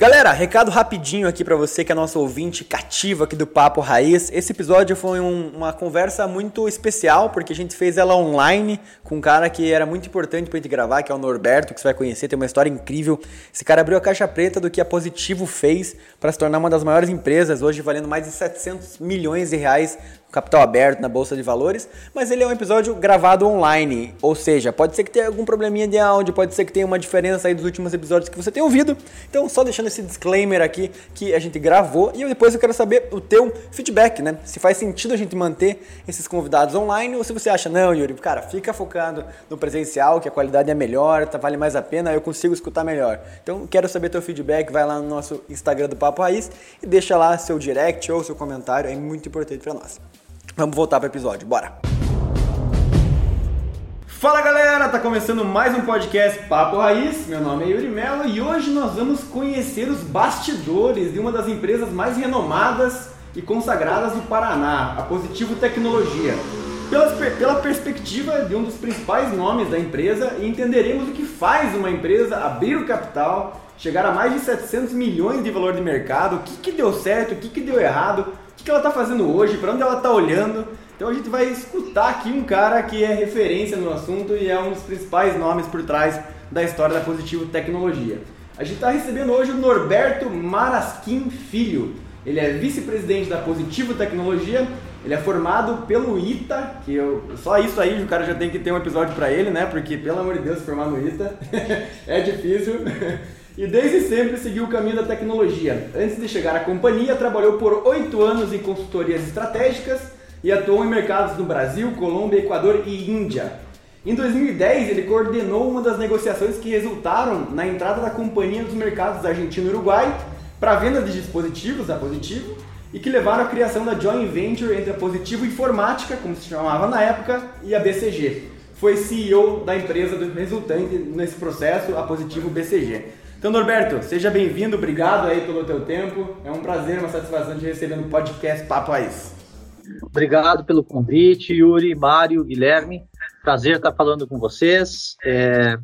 Galera, recado rapidinho aqui para você que é nosso ouvinte cativo aqui do Papo Raiz. Esse episódio foi um, uma conversa muito especial porque a gente fez ela online com um cara que era muito importante pra gente gravar, que é o Norberto, que você vai conhecer, tem uma história incrível. Esse cara abriu a caixa preta do que a Positivo fez para se tornar uma das maiores empresas, hoje valendo mais de 700 milhões de reais capital aberto na bolsa de valores, mas ele é um episódio gravado online, ou seja, pode ser que tenha algum probleminha de áudio, pode ser que tenha uma diferença aí dos últimos episódios que você tem ouvido. Então, só deixando esse disclaimer aqui que a gente gravou e depois eu quero saber o teu feedback, né? Se faz sentido a gente manter esses convidados online ou se você acha não, Yuri, cara, fica focado no presencial, que a qualidade é melhor, tá, vale mais a pena, eu consigo escutar melhor. Então, quero saber teu feedback, vai lá no nosso Instagram do Papo Raiz e deixa lá seu direct ou seu comentário, é muito importante para nós. Vamos voltar para o episódio, bora! Fala galera, tá começando mais um podcast Papo Raiz. Meu nome é Yuri Mello e hoje nós vamos conhecer os bastidores de uma das empresas mais renomadas e consagradas do Paraná, a Positivo Tecnologia. Pela, pela perspectiva de um dos principais nomes da empresa, entenderemos o que faz uma empresa abrir o capital, chegar a mais de 700 milhões de valor de mercado, o que, que deu certo, o que, que deu errado, o que ela está fazendo hoje, para onde ela está olhando. Então a gente vai escutar aqui um cara que é referência no assunto e é um dos principais nomes por trás da história da Positivo Tecnologia. A gente está recebendo hoje o Norberto Marasquim Filho. Ele é vice-presidente da Positivo Tecnologia. Ele é formado pelo ITA, que eu, só isso aí o cara já tem que ter um episódio para ele, né? Porque pelo amor de Deus, formar no ITA é difícil. e desde sempre seguiu o caminho da tecnologia. Antes de chegar à companhia, trabalhou por oito anos em consultorias estratégicas e atuou em mercados no Brasil, Colômbia, Equador e Índia. Em 2010, ele coordenou uma das negociações que resultaram na entrada da companhia nos mercados Argentina e Uruguai para a venda de dispositivos da Positivo e que levaram à criação da joint venture entre a Positivo Informática, como se chamava na época, e a BCG. Foi CEO da empresa resultante nesse processo, a Positivo BCG. Então, Norberto, seja bem-vindo, obrigado aí pelo teu tempo. É um prazer, uma satisfação de receber no podcast Papo Raiz. Obrigado pelo convite, Yuri, Mário, Guilherme. Prazer estar falando com vocês. É...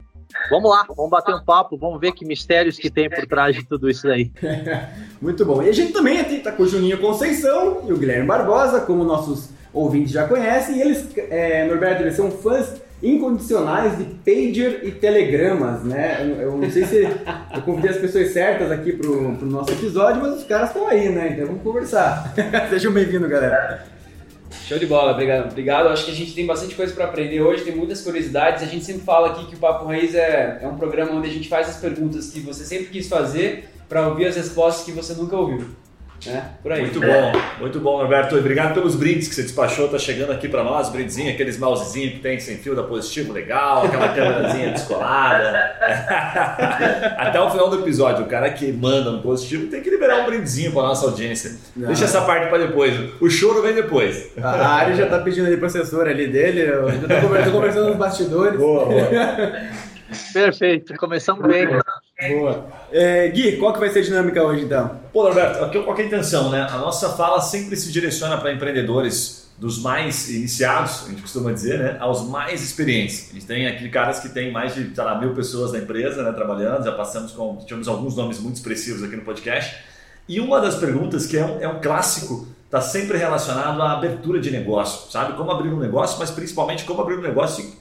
Vamos lá, vamos bater um papo, vamos ver que mistérios que tem por trás de tudo isso aí. Muito bom. E a gente também está com o Juninho Conceição e o Guilherme Barbosa, como nossos ouvintes já conhecem. E eles, é, Norberto, eles são fãs incondicionais de pager e telegramas, né? Eu, eu não sei se eu convidei as pessoas certas aqui pro, pro nosso episódio, mas os caras estão aí, né? Então vamos conversar. Sejam bem-vindos, galera. Show de bola, obrigado. Obrigado. Acho que a gente tem bastante coisa para aprender hoje, tem muitas curiosidades. A gente sempre fala aqui que o Papo Raiz é, é um programa onde a gente faz as perguntas que você sempre quis fazer para ouvir as respostas que você nunca ouviu. É, por aí. Muito bom, muito bom, Roberto. Obrigado pelos brindes que você despachou, tá chegando aqui para nós, brindezinho, aqueles mousezinhos que tem sem fio da Positivo, legal, aquela câmerazinha descolada. Até o final do episódio, o cara que manda no Positivo tem que liberar um brindezinho para nossa audiência. Não. Deixa essa parte para depois. O choro vem depois. A área já tá pedindo ali pro assessor ali dele, eu já tô conversando, tô conversando nos bastidores. Boa, boa. Perfeito, começamos bem. Boa. É, Gui, qual que vai ser a dinâmica hoje então? Pô, Roberto, aqui, qual é a intenção, né? A nossa fala sempre se direciona para empreendedores dos mais iniciados, a gente costuma dizer, né, aos mais experientes. A gente tem aqui caras que têm mais de, sei lá, mil pessoas na empresa, né, trabalhando, já passamos com, tivemos alguns nomes muito expressivos aqui no podcast. E uma das perguntas que é um, é um clássico está sempre relacionado à abertura de negócio, sabe? Como abrir um negócio, mas principalmente como abrir um negócio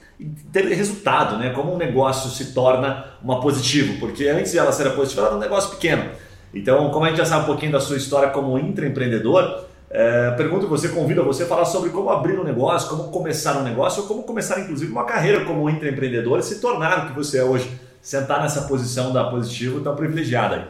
ter resultado, né? Como um negócio se torna uma positivo, porque antes de ela ser positiva, ela era um negócio pequeno. Então, como a gente já sabe um pouquinho da sua história como intraempreendedor, é, pergunto você, convido você a falar sobre como abrir um negócio, como começar um negócio, ou como começar, inclusive, uma carreira como intraempreendedor e se tornar o que você é hoje, sentar nessa posição da positivo tão privilegiada.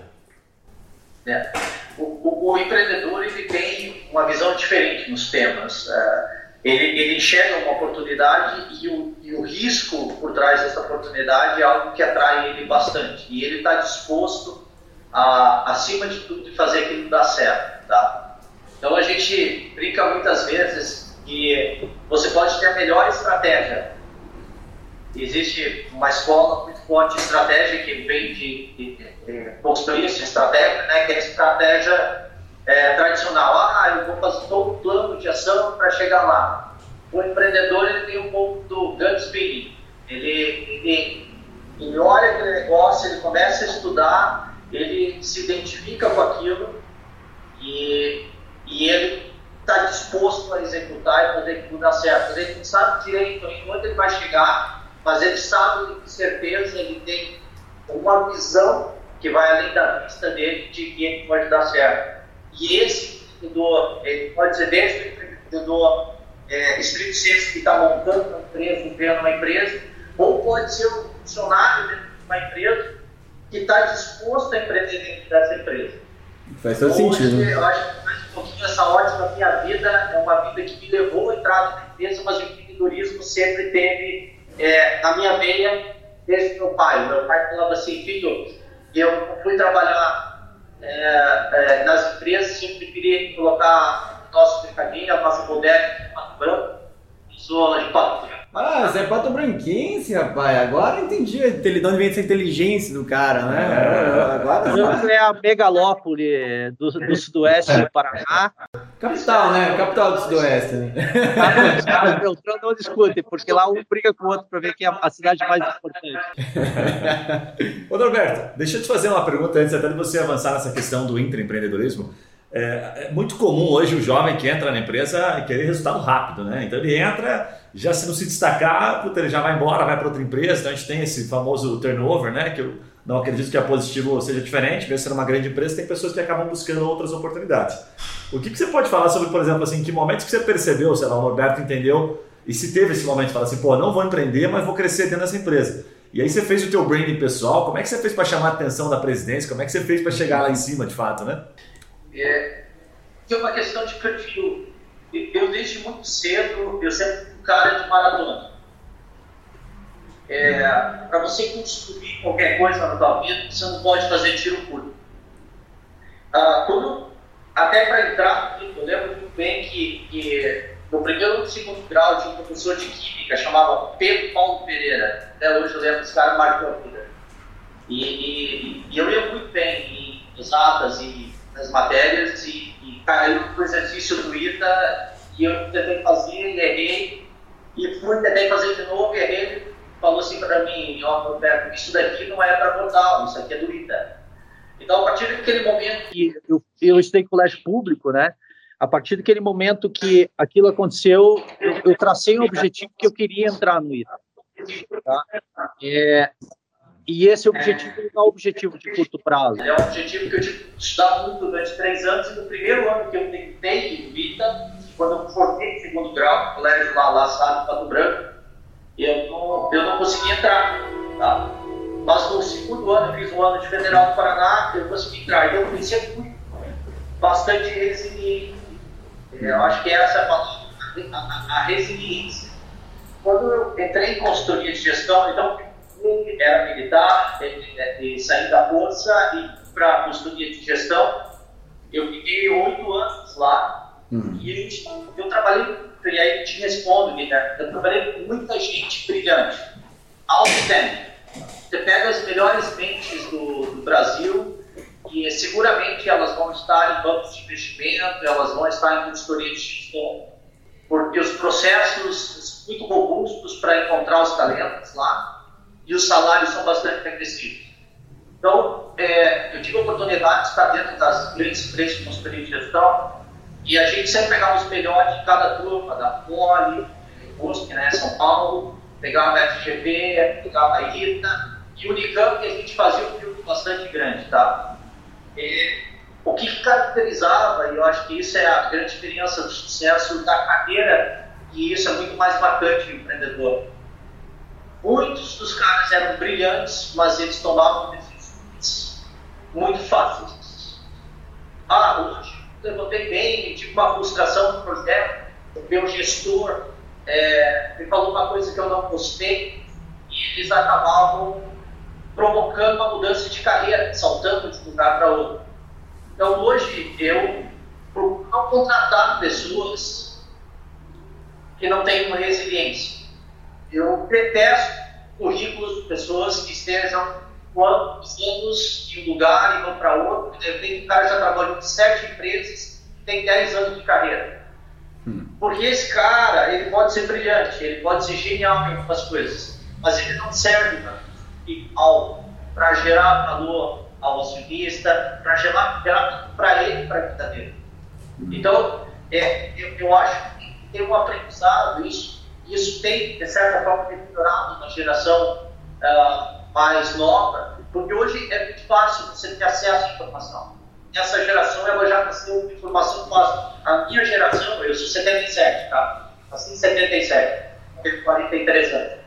É. O, o, o empreendedor ele tem uma visão diferente nos temas. É, ele, ele enxerga uma oportunidade e o, e o risco por trás dessa oportunidade é algo que atrai ele bastante. E ele está disposto, a, acima de tudo, de fazer aquilo dar certo. Tá? Então a gente brinca muitas vezes que você pode ter a melhor estratégia existe uma escola muito forte de estratégia que vem de, de, de consultoria de estratégia, né, que é a estratégia é, tradicional. Ah, eu vou fazer todo um plano de ação para chegar lá. O empreendedor ele tem um pouco do gut feeling. Ele, ele, ele olha aquele negócio, ele começa a estudar, ele se identifica com aquilo e, e ele está disposto a executar e fazer tudo dá certo. Ele não sabe direito onde ele vai chegar, mas ele sabe com certeza, ele tem uma visão que vai além da vista dele de que ele pode dar certo. E esse empreendedor, ele pode ser desde o empreendedor é, estrito senso que está montando uma empresa, criando uma empresa, ou pode ser um funcionário dentro de uma empresa que está disposto a empreender dentro dessa empresa. Faz todo sentido. Eu acho que faz um pouquinho essa ótima minha vida, é uma vida que me levou a entrar na empresa, mas o empreendedorismo sempre teve é, na minha veia desde meu pai. Meu pai falava assim, filho, eu fui trabalhar é, é, nas empresas, sempre queria colocar nosso mercadinho, a nossa bodega de Pato Sou de Branco. Ah, você é pato branquense, rapaz. Agora entendi de onde vem essa inteligência do cara, né? É. Agora é a megalópole do, do sudoeste do Paraná. Capital, né? Capital do sudoeste. Né? Ah, Beltrão não discute, porque lá um briga com o outro para ver quem é a cidade mais importante. Ô, Norberto, deixa eu te fazer uma pergunta antes até de você avançar nessa questão do intraempreendedorismo. É, é muito comum hoje o jovem que entra na empresa querer resultado rápido, né? Então ele entra, já se não se destacar, ele já vai embora, vai para outra empresa. Então a gente tem esse famoso turnover, né? Que eu não acredito que a positivo seja diferente, mesmo sendo uma grande empresa, tem pessoas que acabam buscando outras oportunidades. O que, que você pode falar sobre, por exemplo, assim, que momentos que você percebeu, sei lá, o Norberto entendeu e se teve esse momento de falar assim, pô, não vou empreender, mas vou crescer dentro dessa empresa. E aí você fez o teu branding pessoal, como é que você fez para chamar a atenção da presidência? Como é que você fez para chegar lá em cima, de fato, né? É, é uma questão de perfil. Eu, desde muito cedo, eu sempre fui um cara de maratona. É, Para você construir qualquer coisa na tua vida, você não pode fazer tiro curto. Ah, quando, até para entrar, eu lembro muito bem que, que no primeiro e segundo grau tinha um professor de química chamava Pedro Paulo Pereira. Até hoje eu lembro, esse cara marcou a vida. E, e, e eu ia muito bem em exatas e nas matérias e, e caiu no exercício do ITA e eu tentei fazer e errei e fui tentei fazer de novo e errei falou assim para mim, ó, Roberto, isso daqui não é para botar, isso aqui é do ITA. Então, a partir daquele momento... que eu, eu estudei em colégio público, né? A partir daquele momento que aquilo aconteceu, eu, eu tracei um objetivo que eu queria entrar no ITA. Tá? É, e esse objetivo não é um objetivo de curto prazo. É um objetivo que eu tive que estudar muito durante três anos, e no primeiro ano que eu tentei Vita, quando eu formei segundo grau, colégio lá, lá sabe, Pato Branco, eu não, eu não consegui entrar. Tá? Mas no segundo ano, eu fiz um ano de Federal do Paraná, eu consegui entrar. Então, eu sempre fui bastante resiliente. Eu acho que essa é a palavra, a, a, a resiliência. Quando eu entrei em consultoria de gestão, então, era militar, e saí da força e para a consultoria de gestão. Eu fiquei oito anos lá uhum. e gente, eu trabalhei, e aí te respondo, Guilherme, eu trabalhei com muita gente brilhante, outstanding. Você pega as melhores mentes do, do Brasil e seguramente elas vão estar em bancos de investimento, elas vão estar em consultoria de gestão, porque os processos muito robustos para encontrar os talentos lá e os salários são bastante agressivos. Então, é, eu tive a oportunidade de estar dentro das grandes empresas de consultoria de gestão e a gente sempre pegava os melhores de cada turma, da Poli, USP, né, São Paulo, pegava a FGV, pegava a ITA e o Unicamp, que a gente fazia um grupo bastante grande, tá? E, o que caracterizava, e eu acho que isso é a grande diferença do sucesso da carreira, e isso é muito mais marcante no empreendedor Muitos dos caras eram brilhantes, mas eles tomavam decisões muito fáceis. Ah, hoje levantei bem, tive uma frustração no projeto, o meu gestor é, me falou uma coisa que eu não gostei, e eles acabavam provocando uma mudança de carreira, saltando de um lugar para outro. Então hoje eu procuro não contratar pessoas que não uma resiliência eu detesto currículos de pessoas que estejam quantos anos de um lugar e vão para outro. De repente, o cara já trabalhou em sete empresas tem 10 anos de carreira. Hum. Porque esse cara, ele pode ser brilhante, ele pode ser genial em algumas coisas, mas ele não serve para gerar valor ao acionista, para gerar, gerar para ele, para a vida dele. Hum. Então, é, eu, eu acho que tem um aprendizado, isso, isso tem, de certa forma, melhorado na geração uh, mais nova, porque hoje é muito fácil você ter acesso à informação. Essa geração ela já nasceu com informação fácil. A minha geração, eu sou 77, tá? Assim, 77, tenho 43 anos.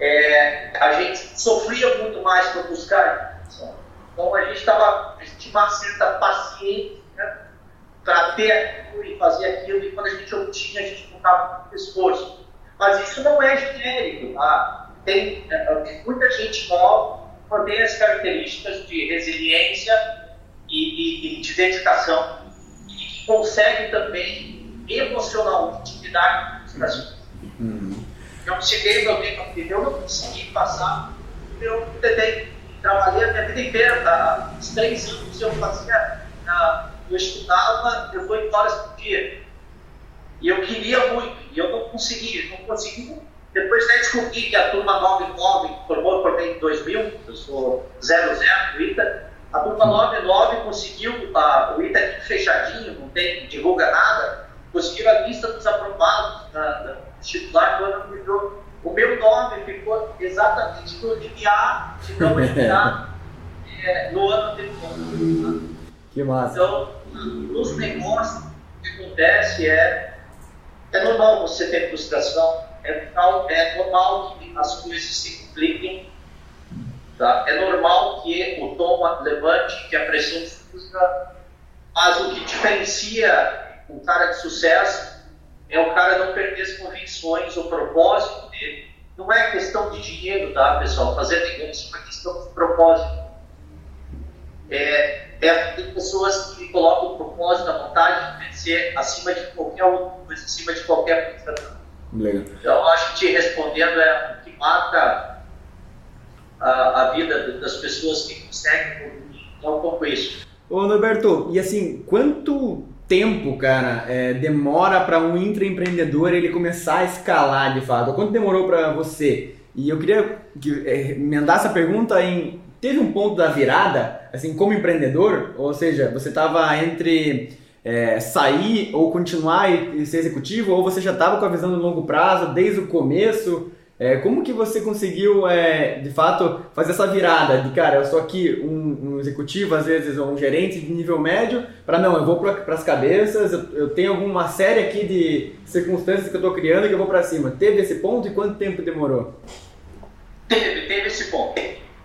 É, a gente sofria muito mais para buscar informação. Então a gente tava, a gente tinha uma certa paciência né, para ter aquilo e fazer aquilo, e quando a gente obtinha, a gente colocava muito esforço. Mas isso não é genérico, tá? Tem, é, tem muita gente nova tem as características de resiliência e, e, e de dedicação e que consegue também emocionalmente lidar com as pessoas. Uhum. Eu cheguei no meu tempo, eu não consegui passar, eu tentei, trabalhei a minha vida inteira, tá? os três anos eu fazia, eu estudava, eu vou horas por dia. E eu queria muito, e eu não conseguia, não consegui. Depois daí descobri que a turma 99 formou por em 2000, eu sou 00 do ITA, a turma 99 conseguiu, a, o ITA fechadinho, não tem, divulga nada, conseguiu a lista dos aprovados na, na titular do ano anterior. O meu nome ficou exatamente no limiar de não entrar é, no ano anterior. Que massa. Então, nos negócios, o que acontece é, é normal você ter frustração, é, é normal que as coisas se compliquem, Tá? É normal que o tom levante, que a pressão suja, mas o que diferencia um cara de sucesso é o cara não perder as convicções, o propósito dele. Não é questão de dinheiro, tá, pessoal? Fazer negócio é uma questão de propósito. É, é, tem pessoas que colocam o propósito, a vontade de vencer acima de qualquer outra coisa, acima de qualquer coisa. Então, acho que te respondendo é o que mata a, a vida das pessoas que conseguem é um pouco isso. Ô Norberto, e assim, quanto tempo, cara, é, demora para um intraempreendedor ele começar a escalar de fato? Quanto demorou para você? E eu queria que, é, emendar essa pergunta em teve um ponto da virada, assim, como empreendedor, ou seja, você estava entre é, sair ou continuar e, e ser executivo, ou você já estava com a visão de longo prazo desde o começo? É, como que você conseguiu, é, de fato, fazer essa virada de, cara, eu sou aqui um, um executivo, às vezes, ou um gerente de nível médio, para não, eu vou para as cabeças, eu, eu, tenho alguma série aqui de circunstâncias que eu estou criando que eu vou para cima. Teve esse ponto e quanto tempo demorou? Teve, teve esse ponto.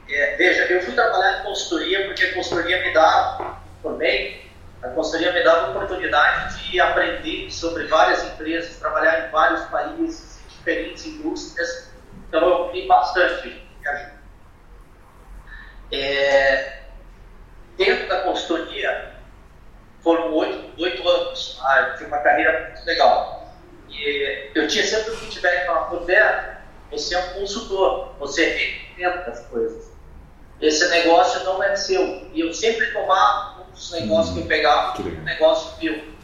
É, veja, eu fui trabalhar em consultoria porque a consultoria me dava, também, a consultoria me dava a oportunidade de aprender sobre várias empresas, trabalhar em vários países, diferentes indústrias, então eu vi bastante de. É, dentro da consultoria, foram oito, oito anos, ah, tive uma carreira muito legal. E eu tinha sempre o feedback para Roberto, você é um consultor, você recomenda as coisas. Esse negócio não é seu. E eu sempre tomava um dos negócios que eu pegava, um negócio meu.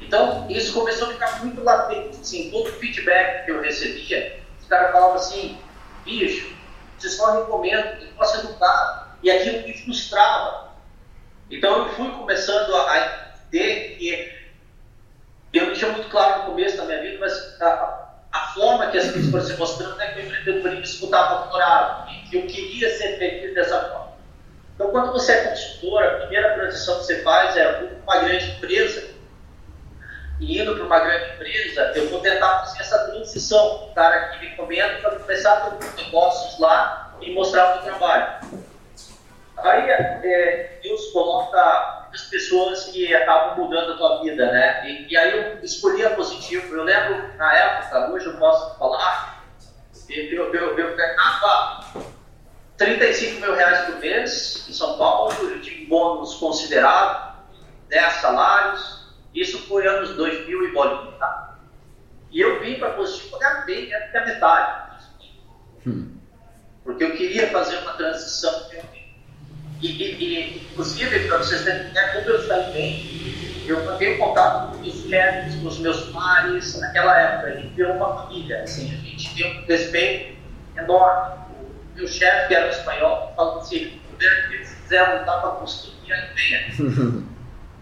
Então, isso começou a ficar muito latente. Assim, todo o feedback que eu recebia, os caras falavam assim: bicho, você só recomenda, eu posso educar. E aquilo me frustrava. Então, eu fui começando a entender que eu tinha muito claro no começo da minha vida, mas a, a forma que as coisas foram se mostrando é que o empreendedorismo estava doutorado. E eu queria ser feliz dessa forma. Então, quando você é consultor, a primeira transição que você faz é uma grande empresa e indo para uma grande empresa, eu vou tentar fazer essa transição. O cara que me comenta para começar a ter negócios lá e mostrar o meu trabalho. Aí é, Deus coloca muitas pessoas que acabam mudando a tua vida, né? E, e aí eu escolhi a positivo. Eu lembro na época, hoje eu posso falar, eu, eu, eu ganhava 35 mil reais por mês em São Paulo, eu tinha bônus considerado, 10 salários, isso foi anos 2000 e bolinha, tá? E eu vim para positivo ganhar bem, até a metade. Hum. porque eu queria fazer uma transição. E, e, e inclusive, para vocês terem ideia, como eu também, eu mantenho contato com os chefes, com os meus pares, naquela época, a gente virou uma família, assim, a gente tem um respeito enorme. O meu chefe, que era um espanhol, falou assim, se quiser lutar para construir, venha.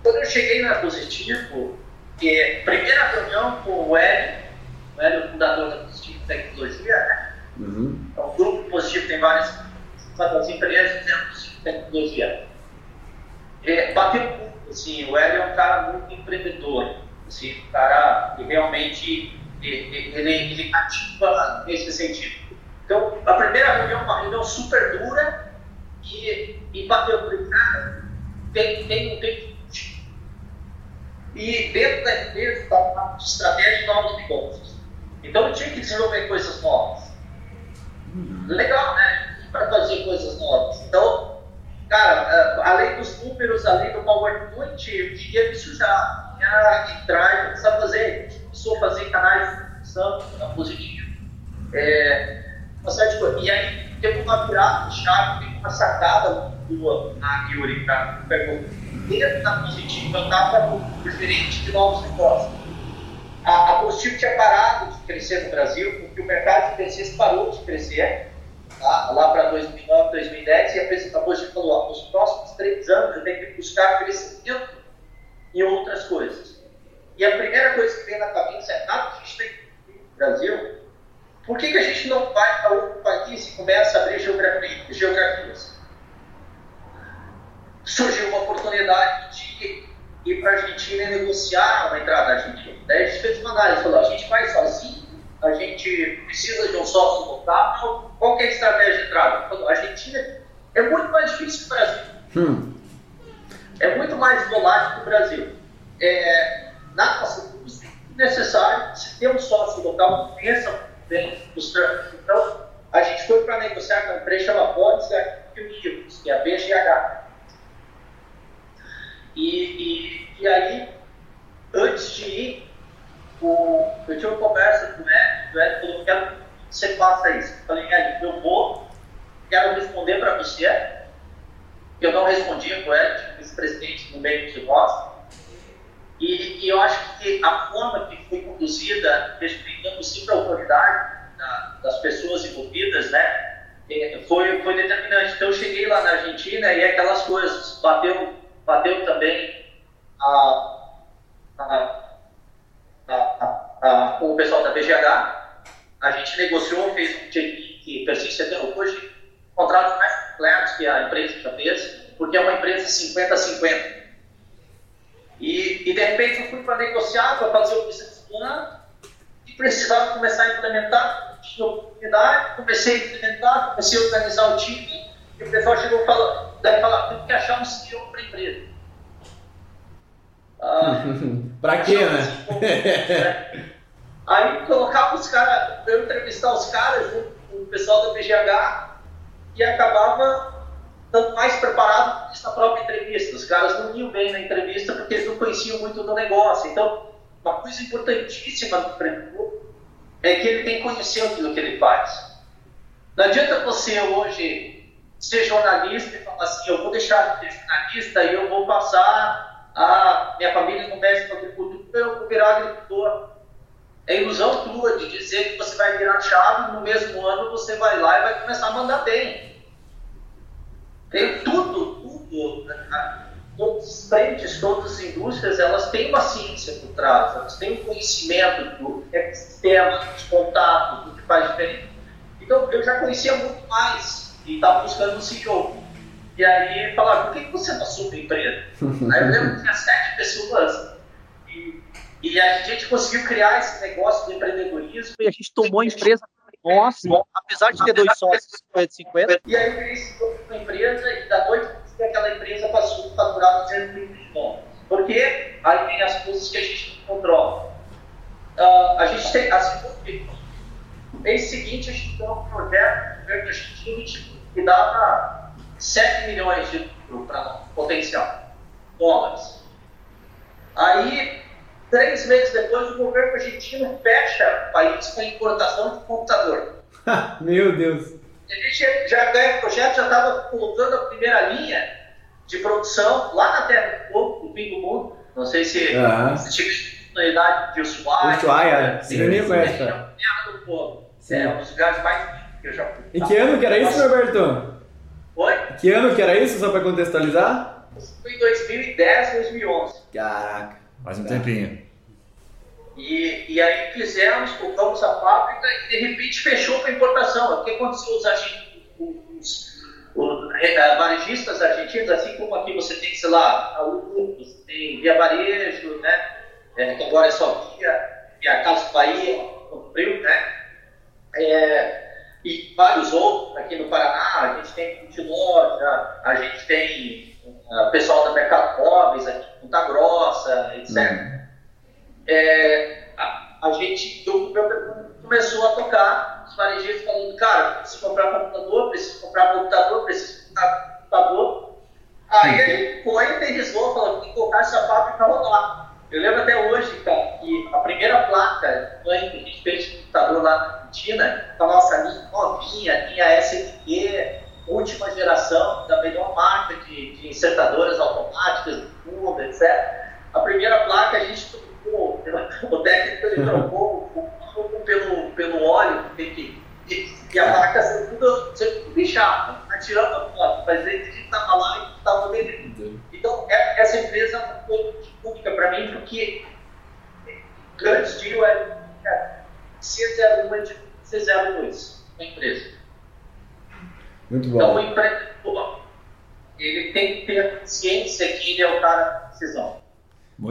Quando eu cheguei na Positivo, que primeira reunião com o Hélio, o Hélio, fundador da Positivo Tecnologia, né? Uhum. Então, o grupo Positivo tem várias, várias empresas dentro de tecnologia. É, bateu muito, assim, o Hélio é um cara muito empreendedor, assim, um cara que realmente ele, ele, ele ativa nesse sentido. Então, a primeira reunião, uma reunião super dura, e, e bateu, falei, cara, tem, tem, tem e dentro da empresa está uma estratégia de novos negócios. Então eu tinha que desenvolver coisas novas. Legal, né? Para fazer coisas novas. Então, cara, eh, além dos números, além do PowerPoint, eu queria me sujar, ia entrar e começar a fazer. Começou a fazer canais de discussão na positivo. É, uma série de. E aí teve uma virada de chave, teve uma sacada boa na Yuri, cara, pegou dentro da Positivo, eu estava diferente de novos negócios. A, a Positivo tinha parado de crescer no Brasil, porque o mercado de PCs parou de crescer, tá? lá para 2009, 2010, e a Positivo falou, nos próximos três anos eu tenho que buscar crescimento em outras coisas. E a primeira coisa que vem na cabeça é, nada gente tem no Brasil, por que, que a gente não vai para outro país e começa a abrir geografia, geografias? surgiu uma oportunidade de ir para a Argentina e negociar uma entrada na Argentina. Daí a gente fez uma análise, falou, a gente vai sozinho, a gente precisa de um sócio local, qual é a estratégia de entrada? Falou, a Argentina é muito mais difícil que o Brasil. Hum. É muito mais volátil que o Brasil. É, na nossa indústria, é necessário, se ter um sócio local, pensa bem nos Então, a gente foi para negociar com uma empresa chamada Bonds Unidos, que é a BGH. E, e, e aí, antes de ir, o, eu tive uma conversa com o Ed, o Ed falou, quero que você faça isso. Eu falei, Ed, eu vou, quero responder para você. Eu não respondia com o Ed, vice-presidente no meio de nós. E, e, eu acho que a forma que foi conduzida, respeitando sempre a autoridade da, das pessoas envolvidas, né, é, foi, foi determinante. Então eu cheguei lá na Argentina e aquelas coisas, bateu bateu também a, a, a, o pessoal da BGH. A gente negociou, fez um check que persiste até hoje, contratos mais completos que a empresa já fez, porque é uma empresa 50-50. E, e de repente eu fui para negociar, para fazer o business plan, e precisava começar a implementar, tinha oportunidade, comecei a implementar, comecei a organizar o time, e o pessoal chegou e falou, deve falar, tem que achar um CEO para a empresa. Ah, pra quê, né? Aí colocava os caras, eu entrevistar os caras, o pessoal da PGH, e acabava estando mais preparado na própria entrevista. Os caras não iam bem na entrevista porque eles não conheciam muito do negócio. Então, uma coisa importantíssima do empreendedor é que ele tem que conhecer aquilo que ele faz. Não adianta você hoje ser jornalista e falar assim, eu vou deixar de ser jornalista e eu vou passar a minha família não mexe com agricultura, eu vou virar agricultor. É ilusão tua de dizer que você vai virar chave no mesmo ano você vai lá e vai começar a mandar bem. Tem tudo, tudo. Né? Todos os frentes, todas as indústrias, elas têm uma ciência por trás, elas têm um conhecimento do ecossistema, dos contatos, do que faz diferença. Então, eu já conhecia muito mais e estava buscando um CEO. E aí falaram, por que você não assume a empresa? aí eu lembro que tinha sete pessoas e, a gente conseguiu criar esse negócio do empreendedorismo. E a gente tomou a empresa nossa, apesar de ter dois sócios, 50 50. E aí eu criei uma empresa e da noite aquela empresa passou a faturar 200 milhões de dólares. Porque aí vem as coisas que a gente não controla. Uh, a gente tem, assim, no mês seguinte, a gente tem um projeto, o governo argentino, que dava 7 milhões de para potencial dólares. Aí, três meses depois, o governo argentino fecha o país com a importação de computador. Meu Deus! a gente já ganha o projeto, já estava colocando a primeira linha de produção lá na Terra do Fogo, no fim do mundo. Não sei se você tinha oportunidade de Ushuaia. Ushuaia, sim, eu nem sim, conheço, sim, cara. Terra do. Sim. É um dos lugares mais que eu já fui. Em que ano que era isso, Roberto? Oi? Em que ano que era isso, só pra contextualizar? Foi em 2010, 2011. Caraca. Faz um tempinho. E, e aí fizemos, colocamos a fábrica e de repente fechou para importação. O que aconteceu? Os, os, os eh, varejistas argentinos, assim como aqui você tem, sei lá, a você tem Via Varejo, né? É, que agora é só Via, Via Casas Bahia, no Frio, né? É, e vários outros aqui no Paraná, a gente tem Multiloja, a gente tem o pessoal da Mercado Móveis aqui em Ponta Grossa, etc é, a, a gente, começou a tocar, os varejistas falando, cara, preciso comprar computador, preciso comprar computador, preciso comprar computador. Aí a gente foi e aterrissou, falou, tem que colocar essa fábrica rodar. Eu lembro até hoje, cara, que a primeira placa mãe que a gente fez de computador lá na Argentina, com a nossa linha novinha, linha SMG, última geração, da melhor marca de, de insertadoras automáticas do mundo, etc. A primeira placa a gente trocou, o técnico ele trocou o fogo pelo, pelo óleo, tem que, e, e a placa saiu tudo bichada, atirando a foto, mas ele a gente estava lá e estava dentro. Então, é- essa empresa foi pública para mim, porque grandes deal é é, C01 de C02 da empresa. Muito Então, o bom. empreendedor, ele tem que ter a consciência que ele é o cara da decisão.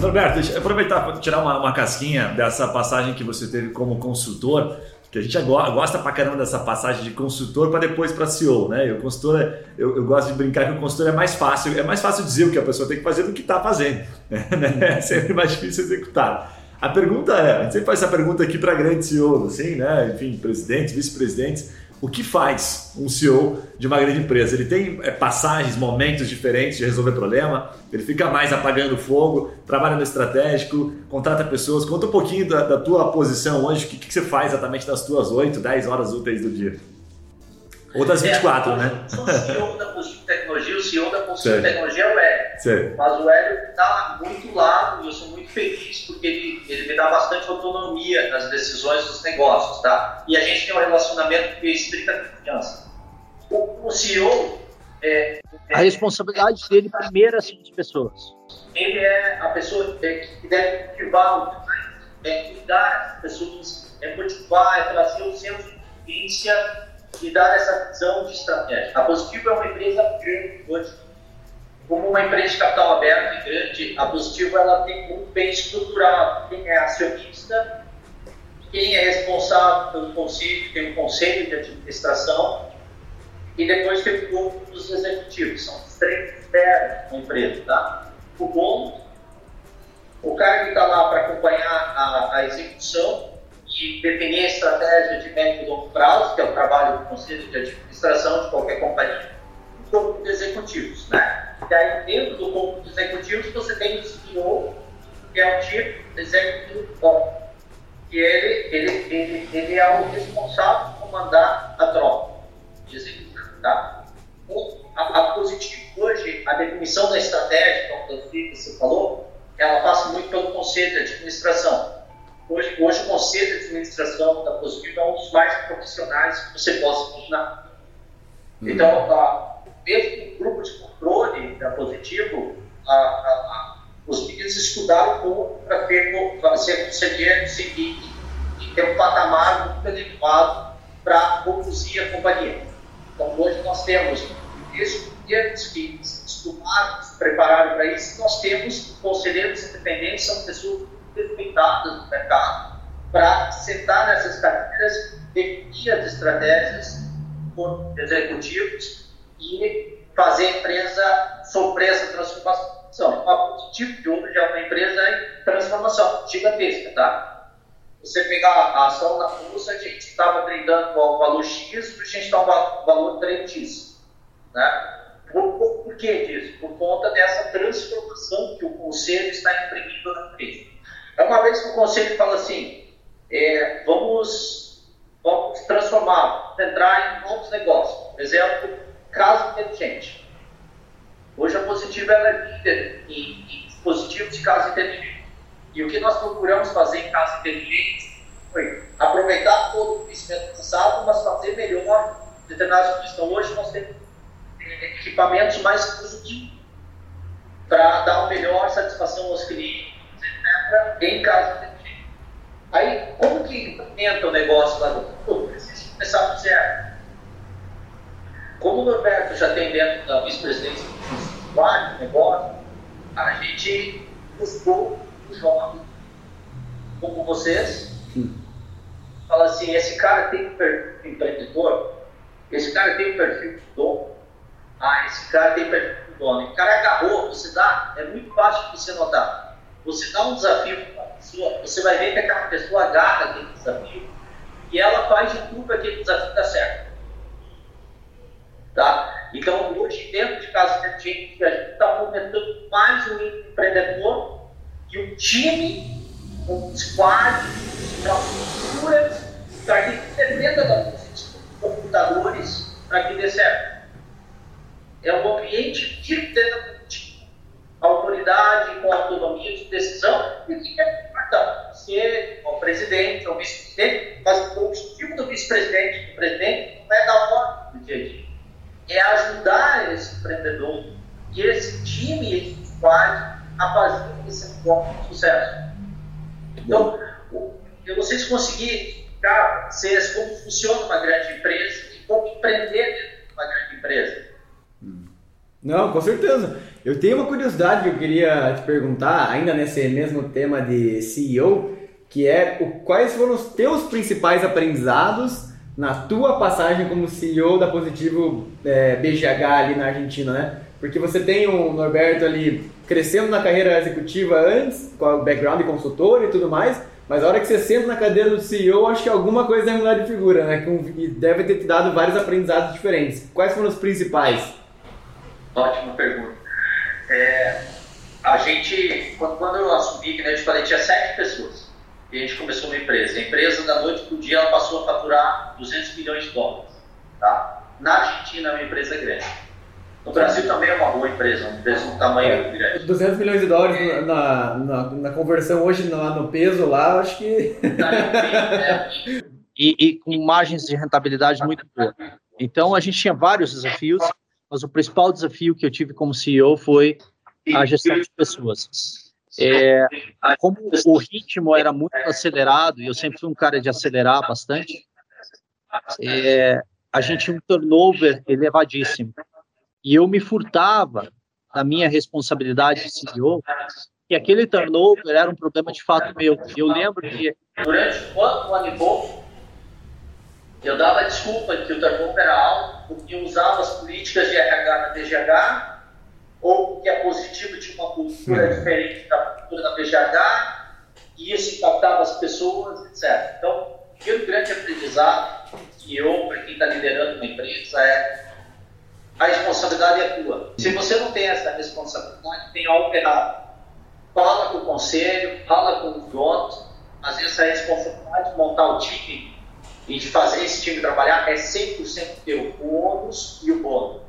Roberto, deixa eu aproveitar para tirar uma, uma casquinha dessa passagem que você teve como consultor, que a gente gosta pra caramba dessa passagem de consultor para depois para CEO, né? E o consultor, é- eu, eu gosto de brincar que o consultor é mais fácil, é mais fácil dizer o que a pessoa tem que fazer do que está fazendo, né? É sempre mais difícil executar. A pergunta é, a gente sempre faz essa pergunta aqui para grandes CEOs, assim, né? Enfim, presidentes, vice-presidentes, o que faz um CEO de uma grande empresa? Ele tem é, passagens, momentos diferentes de resolver problema, ele fica mais apagando fogo, trabalha no estratégico, contrata pessoas. Conta um pouquinho da, da tua posição hoje, o que, que você faz exatamente nas tuas 8, 10 horas úteis do dia. Ou das 24, é, né? Eu sou o CEO da Positivo Tecnologia, o CEO da Positivo. Tecnologia é o Hélio. Certo. Mas o Hélio está muito lá e eu sou muito feliz porque ele, ele me dá bastante autonomia nas decisões dos negócios, tá? E a gente tem um relacionamento de estrita confiança. O, o CEO, é, A responsabilidade dele primeiro são as pessoas. ele é a pessoa é, que deve motivar, é, cuidar das pessoas, é motivar, é trazer o senso de consciência e dar essa visão de estratégia. A Positivo é uma empresa grande hoje. Como uma empresa de capital aberto e grande, a Positivo ela tem muito bem estruturado. Quem é acionista, quem é responsável pelo conselho, tem o conselho de administração e depois tem o corpo dos executivos. São os três esferas da empresa, tá? O bom o cara que está lá para acompanhar a, a execução e definir a estratégia de médio e longo prazo, que é o trabalho do conselho de administração de qualquer companhia, o corpo de executivos, né? E aí, dentro do corpo de executivos, você tem o CEO, que é o Chief Executive Officer, que ele, ele, ele, ele é o responsável por comandar a tropa de execução, tá? O- A, a positivo hoje, a definição da estratégia, como você falou, ela passa muito pelo conselho de administração. Hoje, hoje o conselho de administração da Positivo é um dos mais profissionais que você possa imaginar. Então, a, mesmo o grupo de controle da Positivo, a, a, os meninos estudaram para ter para ser conselheiro e, e ter um patamar muito adequado para conduzir a companhia. Então, hoje nós temos estudantes que estudaram, se prepararam para isso, nós temos conselheiros independentes, são pessoas respeitadas no mercado, para sentar nessas cadeiras, definir as estratégias por executivos e fazer a empresa sofrer essa transformação. O positivo de hoje é uma empresa em transformação gigantesca, tá? Você pegar a ação na bolsa, a gente estava treinando o valor X, a gente está o valor 3X, né? Por, por, por, que disso? Por conta dessa transformação que o conselho está imprimindo na empresa. É uma vez que o conselho fala assim, é, vamos, vamos transformar, entrar em novos negócios. Por exemplo, casa inteligente. Hoje a Positiva é líder em, em dispositivos de casa inteligente. E o que nós procuramos fazer em casa inteligente foi aproveitar todo o conhecimento passado, mas fazer melhor determinadas. Então, hoje nós temos equipamentos mais positivos para dar uma melhor satisfação aos clientes, etc., em casa inteligente. Aí, como que implementa o negócio lá dentro? Precisa começar do zero. Como o Norberto já tem dentro da vice-presidência vários negócios, a gente buscou um jovem como vocês, fala assim, esse cara tem um perfil empreendedor, esse cara tem um perfil de dono, ah, esse cara tem perfil de dono. O cara agarrou, você dá, é muito fácil de você notar. Você dá um desafio para uma pessoa, você vai ver que aquela pessoa agarra aquele desafio e ela faz de tudo para aquele desafio dar certo. Tá? Então, hoje, dentro de casa a gente está movimentando mais um empreendedor e um time, um squad, uma cultura para que dependa dos computadores para que dê certo. É um ambiente que dentro autoridade, com autonomia de decisão, e o que é importante? Ser o presidente, o vice-presidente, mas o objetivo do vice-presidente, do presidente, não é dar ordem do dia a dia é ajudar esse empreendedor e esse time, esse squad, a fazer esse negócio de sucesso. Então, eu não sei se consegui explicar como funciona uma grande empresa e como empreender dentro de uma grande empresa. Não, com certeza. Eu tenho uma curiosidade que eu queria te perguntar, ainda nesse mesmo tema de CEO, que é o, quais foram os teus principais aprendizados na tua passagem como CEO da Positivo é, BGH ali na Argentina, né? Porque você tem o Norberto ali crescendo na carreira executiva antes, com o background de consultor e tudo mais, mas a hora que você senta na cadeira do CEO, acho que alguma coisa deve mudar de figura, né? E deve ter te dado vários aprendizados diferentes. Quais foram os principais? Ótima pergunta. É, a gente, quando eu assumi, que né, eu te falei, tinha sete pessoas e a gente começou uma empresa. A empresa, da noite para o dia, ela passou a faturar 200 milhões de dólares. Tá? Na Argentina, é uma empresa grande. No Brasil também é uma boa empresa, uma empresa de um tamanho é, grande. 200 milhões de dólares na, na, na conversão hoje no, no peso lá, acho que. e, e com margens de rentabilidade muito boa. Então, a gente tinha vários desafios, mas o principal desafio que eu tive como CEO foi a gestão de pessoas. É, como o ritmo era muito acelerado, e eu sempre fui um cara de acelerar bastante, é, a gente tinha um turnover elevadíssimo. E eu me furtava da minha responsabilidade de CEO, que aquele turnover era um problema de fato meu. Eu lembro que. Durante um ano e pouco, eu dava desculpa que o turnover era alto, porque usava as políticas de RH na DGH ou que é positivo tinha uma cultura uhum. diferente da cultura da PGH, e isso impactava as pessoas, etc. Então, o primeiro grande aprendizado que eu, para quem está liderando uma empresa, é a responsabilidade é tua. Se você não tem essa responsabilidade, tem algo errado. Fala com o conselho, fala com os donos, mas essa responsabilidade de montar o time e de fazer esse time trabalhar é 100% teu, o ônus e o bônus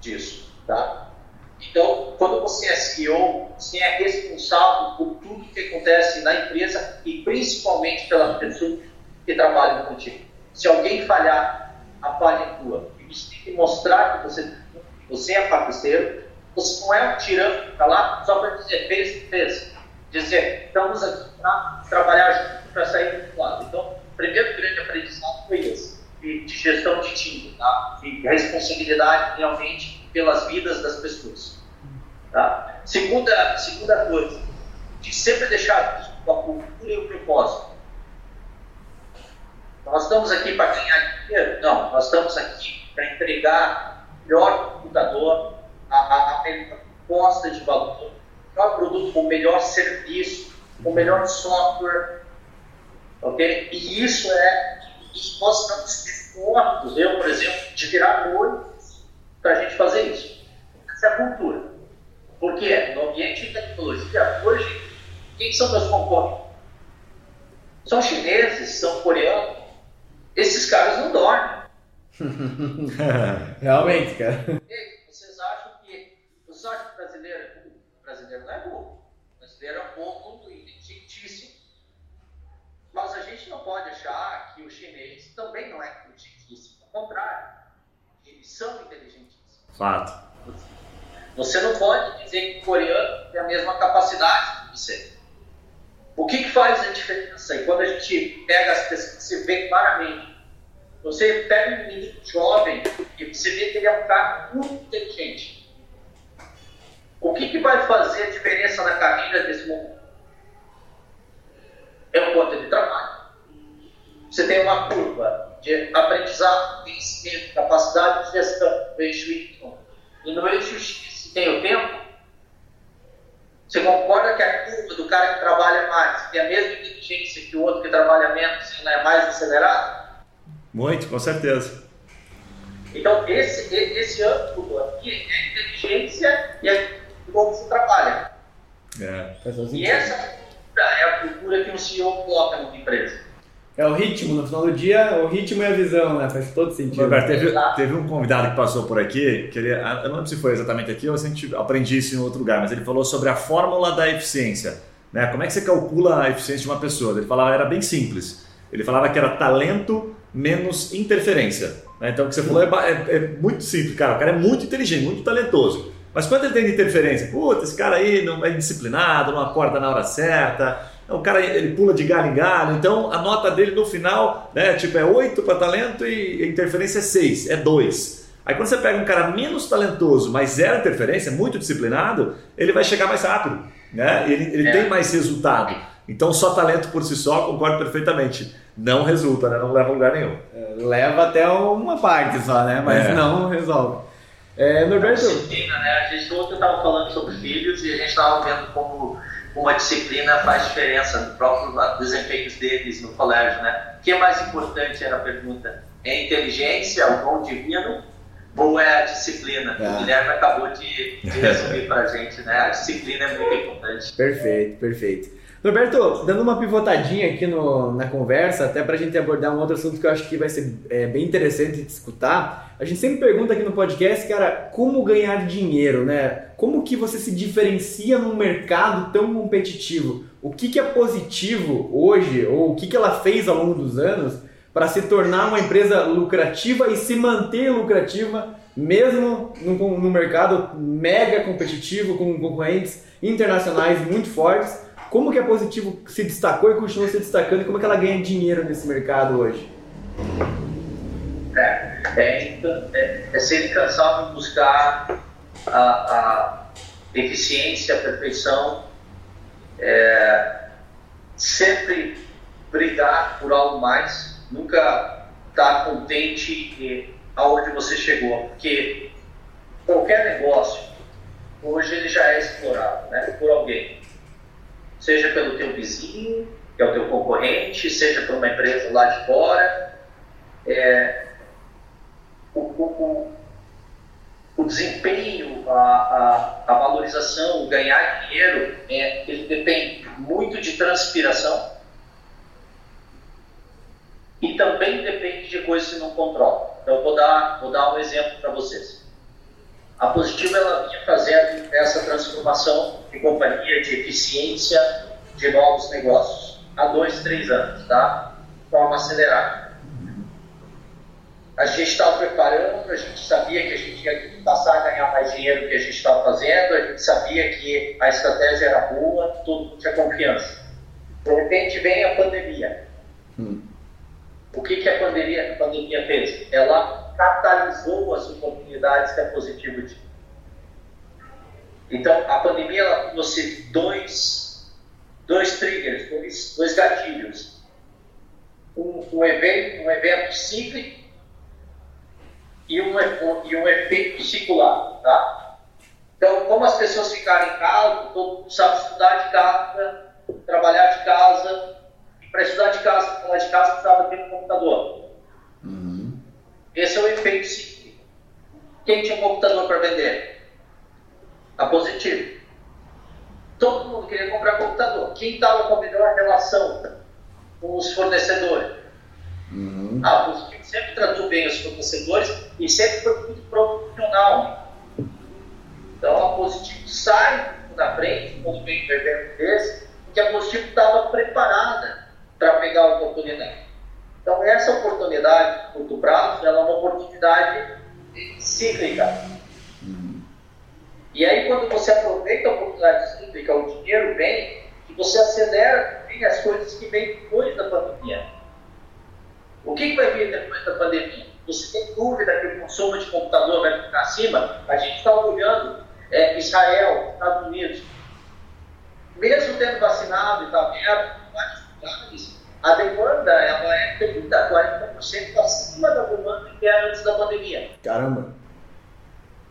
disso, tá? Então, quando você é CEO, você é responsável por tudo que acontece na empresa e principalmente pela pessoa que trabalha contigo. Se alguém falhar, a falha é tua. E você tem que mostrar que você, você é parceiro, você não é um tirano está lá só para dizer fez, fez. Dizer, estamos aqui para trabalhar junto para sair do lado. Então, primeiro grande aprendizado foi esse, de, de gestão de time, tá? de responsabilidade realmente pelas vidas das pessoas. Tá? Segunda, segunda coisa, de sempre deixar a cultura e o propósito. Nós estamos aqui para ganhar dinheiro? Não, nós estamos aqui para entregar o melhor computador, a, a, melhor proposta de valor, o melhor produto o melhor serviço, o melhor software. Ok? E isso é. E nós estamos dispostos, eu, por exemplo, de virar noites para a gente fazer isso. Essa é a cultura. Porque no ambiente de tecnologia, hoje, quem são meus concorrentes? São chineses, são coreanos. Esses caras não dormem. Realmente, cara. Vocês acham que. Vocês acham que o brasileiro é burro? Brasileiro não é burro. Brasileiro é um. Mas a gente não pode achar que o chinês também não é inteligentíssimo. Ao contrário, eles são inteligentíssimos. Fato. Você não pode dizer que o coreano tem a mesma capacidade que você. O que, que faz a diferença? E quando a gente pega as pessoas, você vê claramente. Você pega um menino jovem e você vê que ele é um cara muito inteligente. O que, que vai fazer a diferença na carreira desse momento? É o quanto ele trabalha. Você tem uma curva de aprendizado, conhecimento, capacidade de gestão, no eixo Y. E no eixo X tem o tempo. Você concorda que a curva do cara que trabalha mais tem a mesma inteligência que o outro que trabalha menos e é mais acelerado? Muito, com certeza. Então, esse, esse ângulo aqui é a inteligência e a como você trabalha. É. E essa cultura é a cultura que um CEO coloca numa empresa. É o ritmo, no final do dia, o ritmo e a visão, né? Faz todo sentido. Roberto, teve, teve um convidado que passou por aqui, que ele, eu não lembro se foi exatamente aqui ou se a gente aprendi isso em outro lugar, mas ele falou sobre a fórmula da eficiência. Né? Como é que você calcula a eficiência de uma pessoa? Ele falava, era bem simples. Ele falava que era talento menos interferência. né? Então, o que você falou é, é- é muito simples, cara. O cara é muito inteligente, muito talentoso. Mas quando ele tem interferência, puta, esse cara aí não é disciplinado, não acorda na hora certa, o cara ele pula de galho em galho, então a nota dele no final, né, tipo, é 8 para talento e a interferência é 6, é 2. Aí quando você pega um cara menos talentoso, mas zero interferência, muito disciplinado, ele vai chegar mais rápido, né? Ele, ele É. tem mais resultado. Então só talento por si só, concordo perfeitamente, não resulta, né? não leva a lugar nenhum. Leva até uma parte só, né? Mas É. não resolve. É, Norberto, Disciplina, né? A gente ontem estava falando sobre filhos e a gente estava vendo como uma disciplina faz diferença no próprio desempenho deles no colégio, né? O que é mais importante era a pergunta? É a inteligência, o dom divino ou é a disciplina? Ah. O Guilherme acabou de, de resumir para a gente, né? A disciplina é muito importante. Perfeito, perfeito. Norberto, dando uma pivotadinha aqui no- na conversa, até pra gente abordar um outro assunto que eu acho que vai ser é, bem interessante de escutar. A gente sempre pergunta aqui no podcast, cara, como ganhar dinheiro, né? Como que você se diferencia num mercado tão competitivo? O que, que é positivo hoje, ou o que, que ela fez ao longo dos anos para se tornar uma empresa lucrativa e se manter lucrativa mesmo num, num mercado mega competitivo com concorrentes internacionais muito fortes? Como que a Positivo se destacou e continua se destacando e como é que ela ganha dinheiro nesse mercado hoje? É, é, é, é ser incansável buscar a, a eficiência, a perfeição, é, sempre brigar por algo mais, nunca estar contente e- aonde você chegou, porque qualquer negócio hoje ele já é explorado né, por alguém, seja pelo teu vizinho, que é o teu concorrente, seja por uma empresa lá de fora. É, o, o, o, desempenho, a, a, a valorização, o ganhar dinheiro, é, ele depende muito de transpiração e também depende de coisas que não controla. Então, vou dar, vou dar um exemplo para vocês. A Positiva ela vinha fazendo essa transformação de companhia, de eficiência, de novos negócios há dois, três anos, tá? De forma acelerada. A gente estava preparando, a gente sabia que a gente ia passar a ganhar mais dinheiro do que a gente estava fazendo, a gente sabia que a estratégia era boa, todo mundo tinha confiança. De repente vem a pandemia. O que, que a, pandemia, a pandemia fez? Ela catalisou as oportunidades que a Positivo tinha. Então, a pandemia ela trouxe dois, dois triggers, dois, dois gatilhos. um, um, evento, um evento cíclico e um, e um efeito circular. Tá? Então, como as pessoas ficaram em casa, todo mundo sabe estudar de casa, trabalhar de casa, para estudar de casa, trabalhar de casa, precisava ter um computador. Uhum. Esse é o efeito cíclico. Quem tinha um computador para vender? A Positivo. Todo mundo queria comprar computador. Quem estava com a melhor relação com os fornecedores? Uhum. Ah, a Positivo sempre tratou bem os fornecedores e sempre foi muito profissional. Então a Positivo sai da frente quando vem evento desse, porque a Positivo estava preparada para pegar a oportunidade. Então essa oportunidade, curto prazo, ela é uma oportunidade cíclica. E aí quando você aproveita a oportunidade cíclica, o dinheiro vem, e você acelera também as coisas que vêm depois da pandemia. O que, que vai vir depois da pandemia? Você tem dúvida que o consumo de computador vai ficar acima? A gente está olhando é, Israel, Estados Unidos. Mesmo tendo vacinado e está aberto, vários a demanda ela é 30, 40% acima da demanda que era antes da pandemia. Caramba!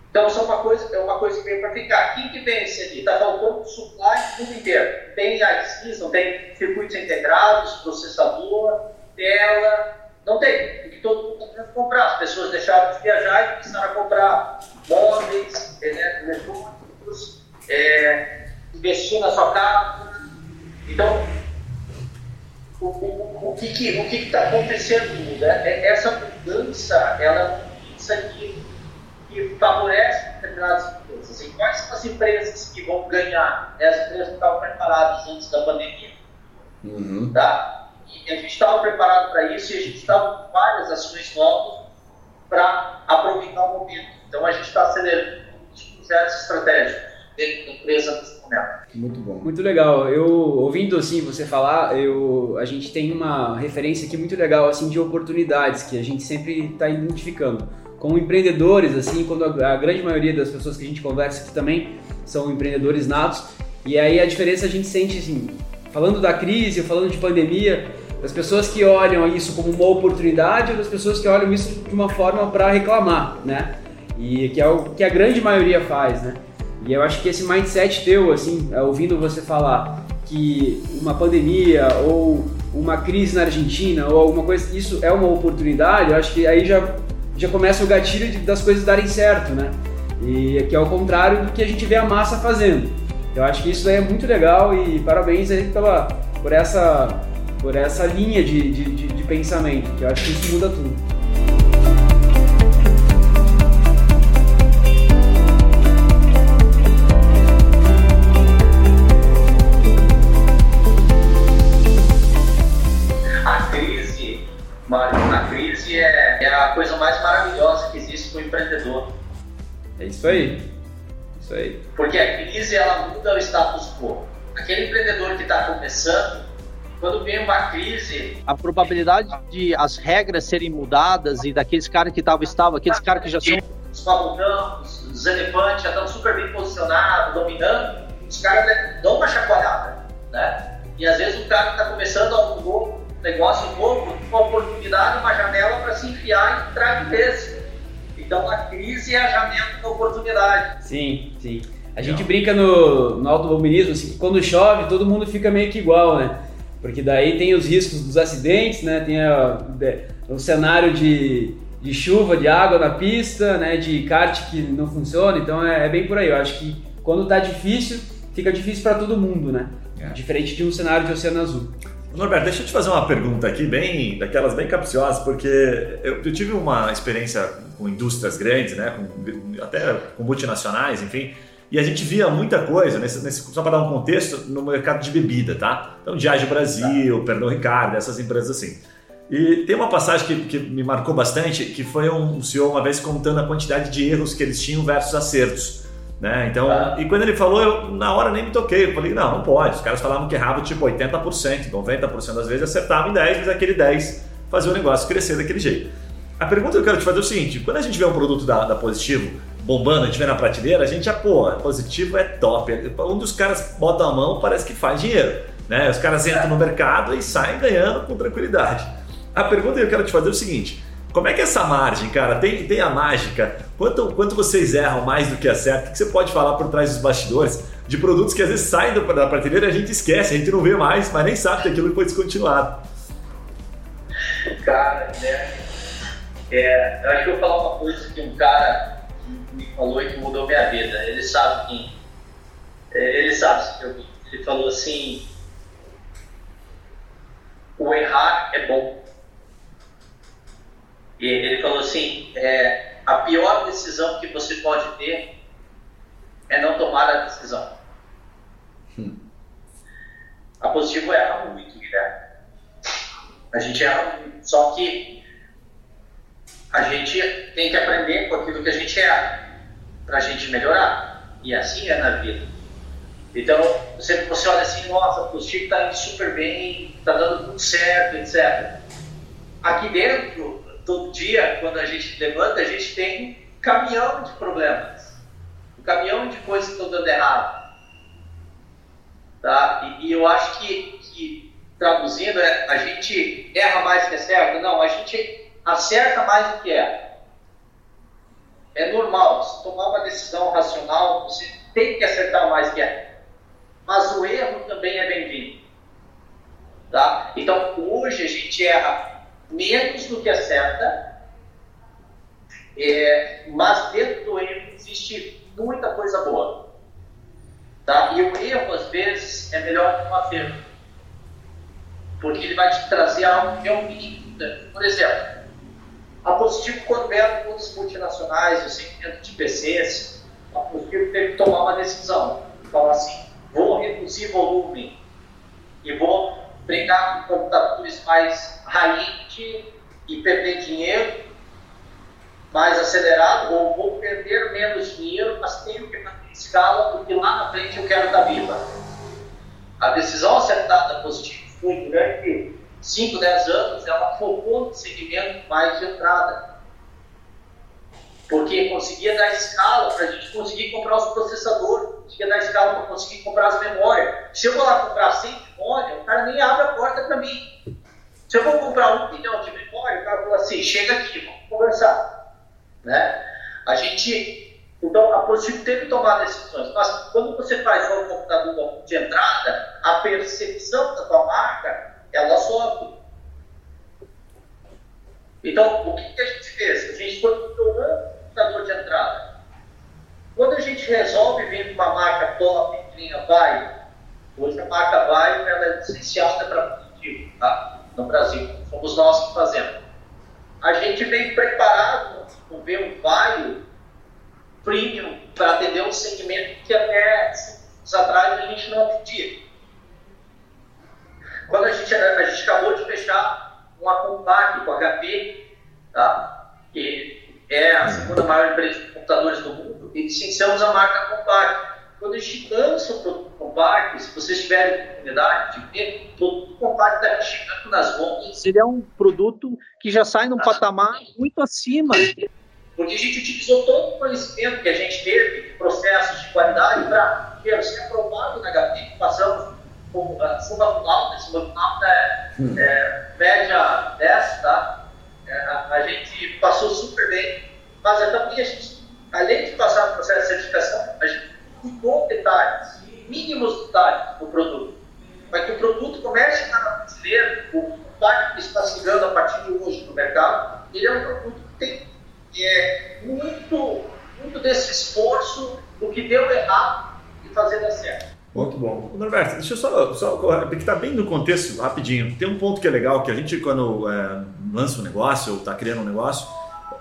Então, isso é uma coisa, é uma coisa que veio para ficar. Quem que vence ali? Está faltando supply no mundo inteiro. Tem ICs, não tem circuitos integrados, processador, tela, não tem, porque todo mundo está querendo comprar. As pessoas deixaram de viajar e começaram a comprar móveis, eletrônicos, é, investir na sua casa. Então, o, o, o que está que, que tá acontecendo no mundo? É, é, essa mudança, ela é uma mudança que, que favorece determinadas empresas. Assim, quais são as empresas que vão ganhar? É as empresas que estavam preparadas antes da pandemia. Uhum. Tá? E a gente estava preparado para isso e a gente estava com várias ações novas para aproveitar o momento. Então a gente está acelerando os projetos estratégicos dentro da empresa nesse momento. Muito bom. Muito legal. Eu ouvindo assim você falar, eu a gente tem uma referência aqui muito legal assim de oportunidades que a gente sempre está identificando. Como empreendedores, assim, quando a, a grande maioria das pessoas que a gente conversa aqui também são empreendedores natos, e aí a diferença a gente sente assim, falando da crise, falando de pandemia, das pessoas que olham isso como uma oportunidade ou das pessoas que olham isso de uma forma para reclamar, né? E que é o que a grande maioria faz, né? E eu acho que esse mindset teu, assim, é, ouvindo você falar que uma pandemia ou uma crise na Argentina ou alguma coisa, isso é uma oportunidade, eu acho que aí já, já começa o gatilho de, das coisas darem certo, né? E que é o contrário do que a gente vê a massa fazendo. Eu acho que isso é muito legal e parabéns aí pela, por, essa, por essa linha de, de, de pensamento, que eu acho que isso muda tudo. É isso aí. Isso aí. Porque a crise ela muda o status quo. Aquele empreendedor que está começando, quando vem uma crise. A probabilidade de as regras serem mudadas e daqueles caras que estavam, estavam, aqueles caras que já são. Os babudãos, os elefantes já estão super bem posicionados, dominando, os caras dão uma chacoalhada, né? E às vezes o cara que está começando algo novo, um negócio novo, uma oportunidade, uma janela para se enfiar e entrar de vez. Então a crise é a janela da oportunidade. Sim, sim. A gente brinca no, no automobilismo assim, que quando chove todo mundo fica meio que igual, né? Porque daí tem os riscos dos acidentes, né? Tem o cenário de, de chuva, de água na pista, né? De kart que não funciona. Então é, é bem por aí. Eu acho que quando tá difícil, fica difícil para todo mundo, né? É. Diferente de um cenário de oceano azul. Norberto, deixa eu te fazer uma pergunta aqui, bem daquelas bem capciosas, porque eu, eu tive uma experiência com indústrias grandes, né, com, até com multinacionais, enfim, e a gente via muita coisa, nesse, nesse, só para dar um contexto, no mercado de bebida, tá? Então, Diageo Brasil, tá. Pernod Ricard, essas empresas assim. E tem uma passagem que, que me marcou bastante, que foi um CEO uma vez contando a quantidade de erros que eles tinham versus acertos. Né? Então, ah. e quando ele falou, eu na hora nem me toquei. Eu falei, não, não pode. Os caras falavam que erravam tipo 80%, 90% das vezes acertavam em 10%, mas aquele 10% fazia o negócio crescer daquele jeito. A pergunta que eu quero te fazer é o seguinte: quando a gente vê um produto da, da Positivo bombando, a gente vê na prateleira, a gente já, pô, Positivo é top. Um dos caras bota a mão, parece que faz dinheiro. Né? Os caras entram no mercado e saem ganhando com tranquilidade. A pergunta que eu quero te fazer é o seguinte: como é que é essa margem, cara? Tem, tem a mágica? Quanto, quanto vocês erram mais do que acertam? O que você pode falar por trás dos bastidores de produtos que às vezes saem da prateleira e a gente esquece, a gente não vê mais, mas nem sabe que aquilo foi descontinuado? Cara, né? É, eu acho que eu vou falar uma coisa que um cara me falou e que mudou minha vida. Ele sabe quem. É, ele sabe que eu Ele falou assim: o errar é bom. E ele falou assim: é, a pior decisão que você pode ter é não tomar a decisão. Hum. A positivo erra muito, Guilherme. A gente erra muito. Só que a gente tem que aprender com aquilo que a gente erra para a gente melhorar. E assim é na vida. Então, sempre você olha assim, nossa, o positivo está indo super bem, está dando tudo certo, etc. Aqui dentro, todo dia, quando a gente levanta, a gente tem um caminhão de problemas, um caminhão de coisas que estão dando errado. Tá? E, e eu acho que, que, traduzindo, é, a gente erra mais que acerta? Não, a gente acerta mais do que erra. É normal, se tomar uma decisão racional, você tem que acertar mais que erra. Mas o erro também é bem-vindo. Tá? Então, hoje a gente erra menos do que acerta, é, mas dentro do erro existe muita coisa boa. Tá? E o erro, às vezes, é melhor que um acerto, porque ele vai te trazer algo que é um mínimo. Por exemplo, Positivo, quando vieram todas multinacionais, o segmento de PCs, a Positivo teve que tomar uma decisão. Falar assim, vou reduzir volume e vou brincar com computadores mais high-end e perder dinheiro mais acelerado, ou vou perder menos dinheiro, mas tenho que manter escala, porque lá na frente eu quero estar viva. A decisão acertada positiva foi durante 5, 10 anos, ela focou no segmento mais de entrada porque conseguia dar escala para a gente conseguir comprar os processadores, conseguia dar escala para conseguir comprar as memórias. Se eu vou lá comprar 100 memória, o cara nem abre a porta para mim. Se eu vou comprar um milhão de memória, o cara fala assim, chega aqui, vamos conversar. Né? A gente, então, a Positivo teve que tomar decisões, mas quando você faz um computador de entrada, a percepção da tua marca, ela sobe. Então, o que, que a gente fez? A gente foi melhorando computador de entrada. Quando a gente resolve vir com uma marca top, linha vai, hoje a marca vai ela é licenciada para produtivo, tá? no Brasil. Somos nós que fazemos. A gente vem preparado com ver um Vaio premium para atender um segmento que até anos atrás a gente não atendia. Quando a gente, a gente acabou de fechar uma compacto com HP, tá? que é a segunda maior empresa de computadores do mundo, e licenciamos a marca Compacto. Quando a gente lança o produto Compacto, se vocês tiverem oportunidade de ver, o produto Compacto está chegando nas mãos. Seria um produto que já sai num patamar muito acima. Porque a gente utilizou todo o conhecimento que a gente teve de processos de qualidade para ser aprovado na HP, passamos fundamental, esse fundamental é, é média 10, tá? É, a, a, gente passou super bem, mas é também a gente, além de passar no processo de certificação, a gente cuidou detalhes, mínimos detalhes do produto, para que o produto comece a prateleira, o impacto que está chegando a partir de hoje no mercado, ele é um produto que tem é, muito, muito desse esforço do que deu errado e fazer dar certo. Muito bom. Norberto, deixa eu só, só porque está bem no contexto, rapidinho. Tem um ponto que é legal, que a gente quando é, lança um negócio ou está criando um negócio,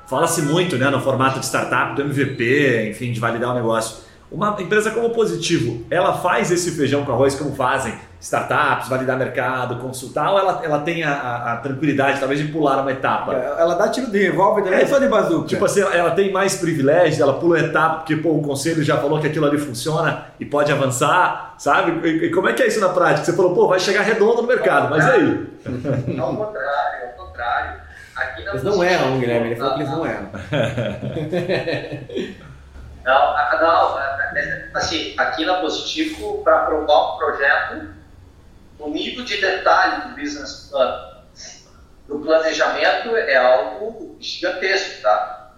fala-se muito né, no formato de startup, do MVP, enfim, de validar o negócio. Uma empresa como Positivo, ela faz esse feijão com arroz como fazem startups, validar mercado, consultar, ou ela, ela tem a, a, a tranquilidade talvez de pular uma etapa? Ela dá tiro de revólver, não é só de bazuca. Tipo assim, ela tem mais privilégios, ela pula uma etapa porque pô, o conselho já falou que aquilo ali funciona e pode avançar, sabe? E, e como é que é isso na prática? Você falou, pô, vai chegar redondo no mercado, mas e aí? Ao contrário, ao contrário. Aqui eles não erram, Guilherme, ele falou que eles não erram. Não, não, assim, aqui na Positivo, para aprovar um projeto, o nível de detalhe do business plan do planejamento é algo gigantesco, tá?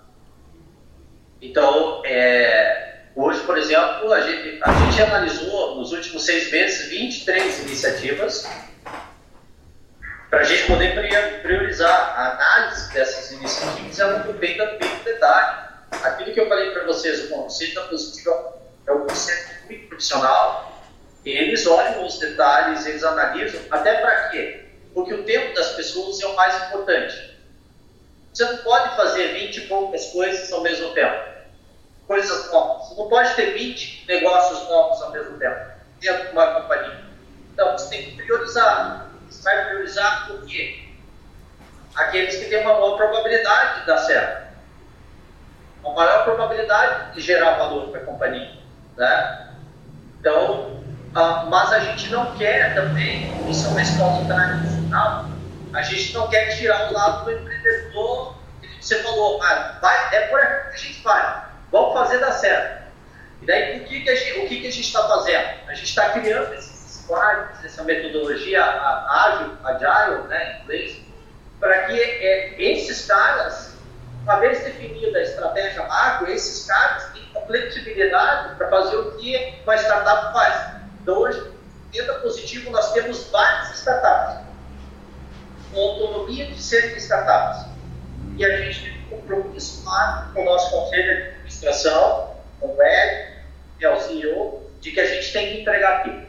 Então, é, hoje, por exemplo, a gente, a gente analisou nos últimos seis meses 23 iniciativas para a gente poder priorizar a análise dessas iniciativas é muito bem no detalhe. Aquilo que eu falei para vocês, o conceito positivo é um conceito muito profissional. Eles olham os detalhes, eles analisam, até para quê? Porque o tempo das pessoas é o mais importante. Você não pode fazer 20 e poucas coisas ao mesmo tempo. Coisas novas. Você não pode ter 20 negócios novos ao mesmo tempo dentro de uma companhia. Então, você tem que priorizar. Você vai priorizar por quê? Aqueles que têm uma maior probabilidade de dar certo. Uma maior probabilidade de gerar valor para a companhia. Né? Então, uh, mas a gente não quer também, isso é uma escola tradicional, a gente não quer tirar o lado do empreendedor que você falou, ah, vai, é por aqui que a gente vai, vamos fazer dar certo. E daí, o que, que, a, gente, o que, que está fazendo? A gente está criando esses squads, essa metodologia ágil, agile, né, em inglês, para que é, esses caras, uma vez definida a estratégia macro, esses caras têm flexibilidade para fazer o que uma startup faz. Então, hoje, dentro da Positivo, nós temos várias startups com autonomia de serem startups. E a gente tem um compromisso lá com o nosso conselho de administração, com o Ed, que é o CEO, de que a gente tem que entregar aquilo.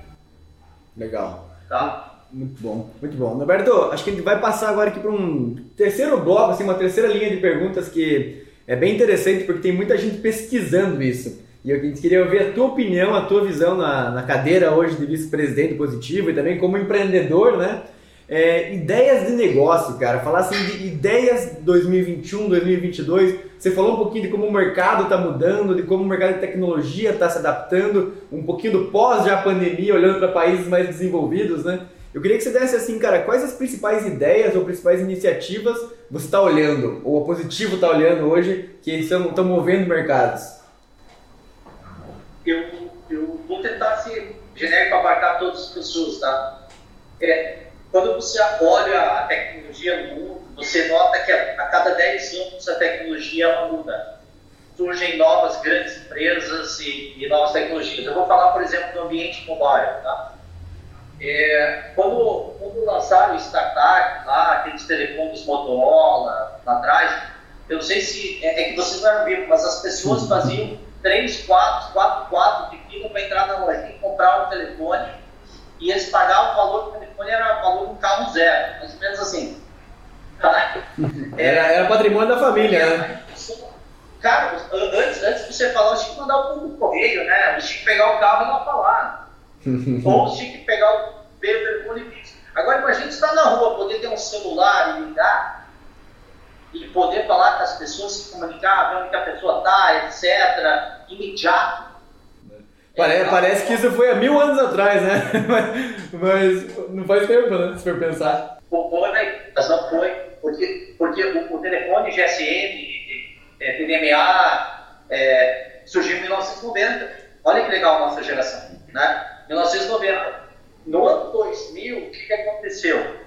Legal. Tá? Muito bom, muito bom. Roberto, acho que a gente vai passar agora aqui para um terceiro bloco, assim, uma terceira linha de perguntas que é bem interessante porque tem muita gente pesquisando isso. E eu queria ouvir a tua opinião, a tua visão na, na cadeira hoje de vice-presidente positivo e também como empreendedor, né? É, ideias de negócio, cara. Falar assim de ideias 2021, 2022. Você falou um pouquinho de como o mercado está mudando, de como o mercado de tecnologia está se adaptando, um pouquinho do pós já pandemia, olhando para países mais desenvolvidos, né? Eu queria que você desse assim, cara, quais as principais ideias ou principais iniciativas você está olhando, ou a Positivo está olhando hoje, que estão, estão movendo mercados? Eu, eu vou tentar ser genérico para abarcar todas as pessoas, tá? É, quando você olha a tecnologia no mundo, você nota que a, a cada 10 anos a tecnologia muda. Surgem novas grandes empresas e, e novas tecnologias. Eu vou falar, por exemplo, do ambiente mobile, tá? É, quando, quando lançaram o startup lá, aqueles telefones Motorola lá atrás, eu não sei se é, é que vocês não viram, mas as pessoas faziam 3, 4, 4, 4 de fila para entrar na loja e comprar um telefone e eles pagavam o valor do telefone, era o valor um carro zero, mais ou menos assim. Era, era patrimônio da família, né? Cara, antes, antes de você falar, tinha que mandar o correio, né? Tinha que pegar o carro e lá falar. Ou tinha que pegar o telefone fixo. Agora imagine estar na rua, poder ter um celular e ligar e poder falar com as pessoas, se comunicar, ver onde a pessoa está, etc. Imediato. Parece, é, parece que isso foi há mil anos atrás, né? mas, mas não faz tempo, né? Se for pensar. Foi, mas não foi. Porque, porque o, o telefone GSM, TDMA, é, surgiu em 1990. Olha que legal a nossa geração, né? 1990. No ano 2000, o que, que aconteceu?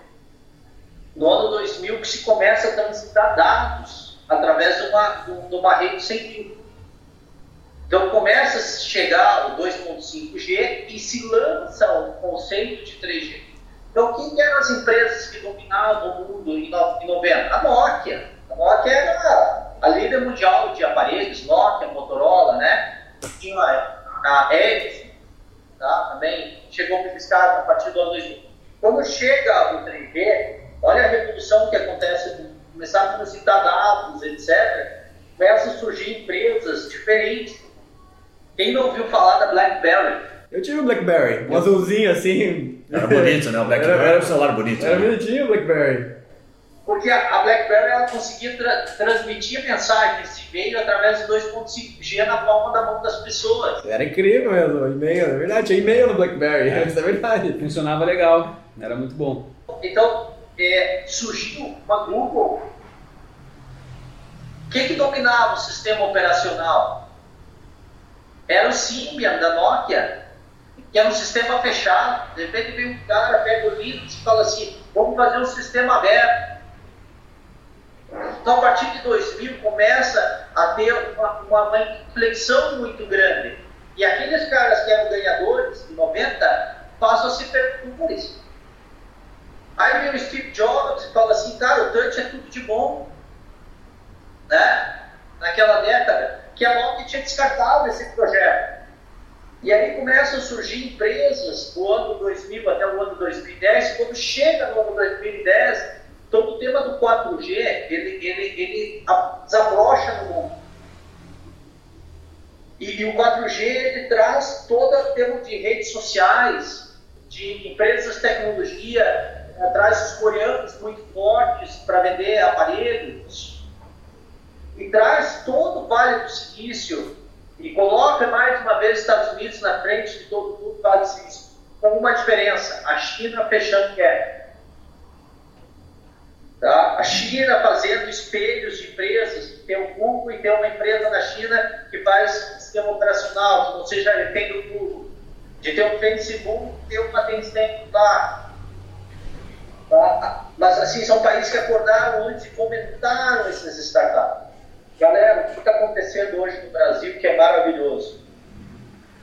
No ano 2000 que se começa a transitar dados através de uma, de uma rede sem fio. Então começa a chegar o 2.5G e se lança o conceito de 3G. Então quem eram as empresas que dominavam o mundo em 90? A Nokia. A Nokia era a líder mundial de aparelhos, Nokia, Motorola, né? Tinha a Ericsson, tá? também chegou a a partir do ano 2000. Quando chega o 3G, olha a revolução que acontece, começaram a transitar dados, etc. Começam a surgir empresas diferentes. Quem não ouviu falar da BlackBerry? Eu tive um BlackBerry, um azulzinho assim. Era bonito, né? O BlackBerry era, um celular bonito. Era né? bonitinho o BlackBerry. Porque a, BlackBerry ela conseguia tra transmitir mensagem, esse e-mail, através de 2.5G na palma da mão das pessoas. Era incrível mesmo, e-mail, é verdade, tinha e-mail no BlackBerry, é. isso é verdade. Funcionava legal, era muito bom. Então, é, surgiu uma grupo. O que, que dominava o sistema operacional? Era o Symbian da Nokia, que era um sistema fechado. De repente vem um cara, pega o Linux e fala assim: vamos fazer um sistema aberto Então, a partir de 2000, começa a ter uma, uma inflexão muito grande. E aqueles caras que eram ganhadores em 90 passam a ser perdedores. Aí vem o Steve Jobs e fala assim, cara, o touch é tudo de bom. Né? Naquela década, que a Nokia tinha descartado esse projeto. E aí começam a surgir empresas do ano 2000 até o ano 2010. Quando chega no ano 2010, todo o tema do 4G ele, ele, ele desabrocha no mundo. E, e, o 4G ele traz todo o tema de redes sociais, de empresas de tecnologia, traz os coreanos muito fortes para vender aparelhos, e traz todo o Vale do Silício e coloca mais uma vez os Estados Unidos na frente de todo o Vale do Silício, com uma diferença: a China fechando guerra. Tá? A China fazendo espelhos de empresas, tem o Google e tem uma empresa na China que faz sistema operacional, não seja refém do Google. De ter um Facebook, ter uma Tencent lá. Tá? Mas assim, são países que acordaram antes e fomentaram essas startups. Galera, o que está acontecendo hoje no Brasil que é maravilhoso?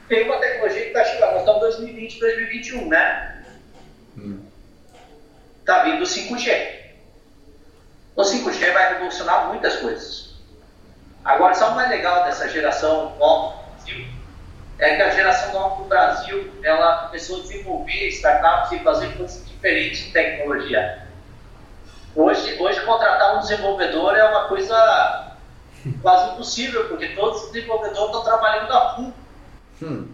Tem uma tecnologia que está chegando, nós estamos em 2020, 2021, né? Está hum. vindo o 5G. O 5G vai revolucionar muitas coisas. Agora, só o mais legal dessa geração nova do Brasil é que a geração nova do Brasil ela começou a desenvolver startups e fazer coisas diferentes em tecnologia. Hoje, hoje contratar um desenvolvedor é uma coisa quase impossível, porque todos os desenvolvedores estão trabalhando na full. Hum.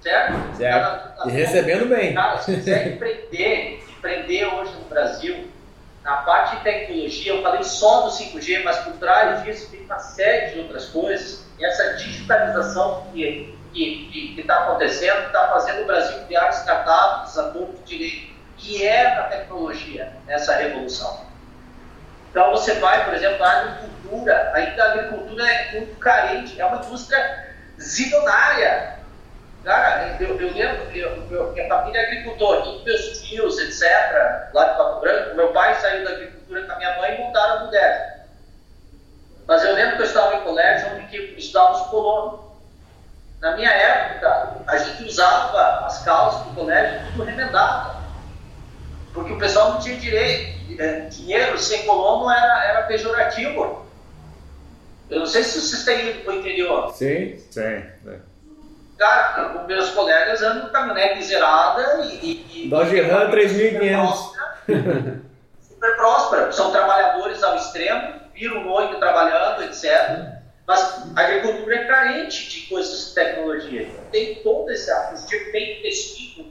Certo? certo. e recebendo bem. Cara, se quiser empreender, empreender hoje no Brasil, na parte de tecnologia, eu falei só do 5G, mas por trás disso tem uma série de outras coisas. E essa digitalização que está acontecendo está fazendo o Brasil criar startups a todo direito. E é na tecnologia essa revolução. Então você vai, por exemplo, a agricultura, ainda a agricultura é muito carente, é uma indústria zilionária. Cara, eu, eu lembro, eu, eu, minha família é agricultor, todos meus tios, etc., lá de Pato Branco, meu pai saiu da agricultura com a minha mãe e montaram a mulher. Mas eu lembro que eu estava em colégio onde estudávamos colonos. Na minha época, a gente usava as calças do colégio tudo remendado. Porque o pessoal não tinha direito. É, dinheiro sem colono era, era pejorativo. Eu não sei se vocês têm ido para o interior. Sim, sim. É. Cara, os meus colegas andam com caminhonete zerada e. e Dodge Ram 3.500. Super próspera. São trabalhadores ao extremo, viram noite trabalhando, etc. Mas a agricultura é carente de coisas de tecnologia. Tem todo esse tipo bem investido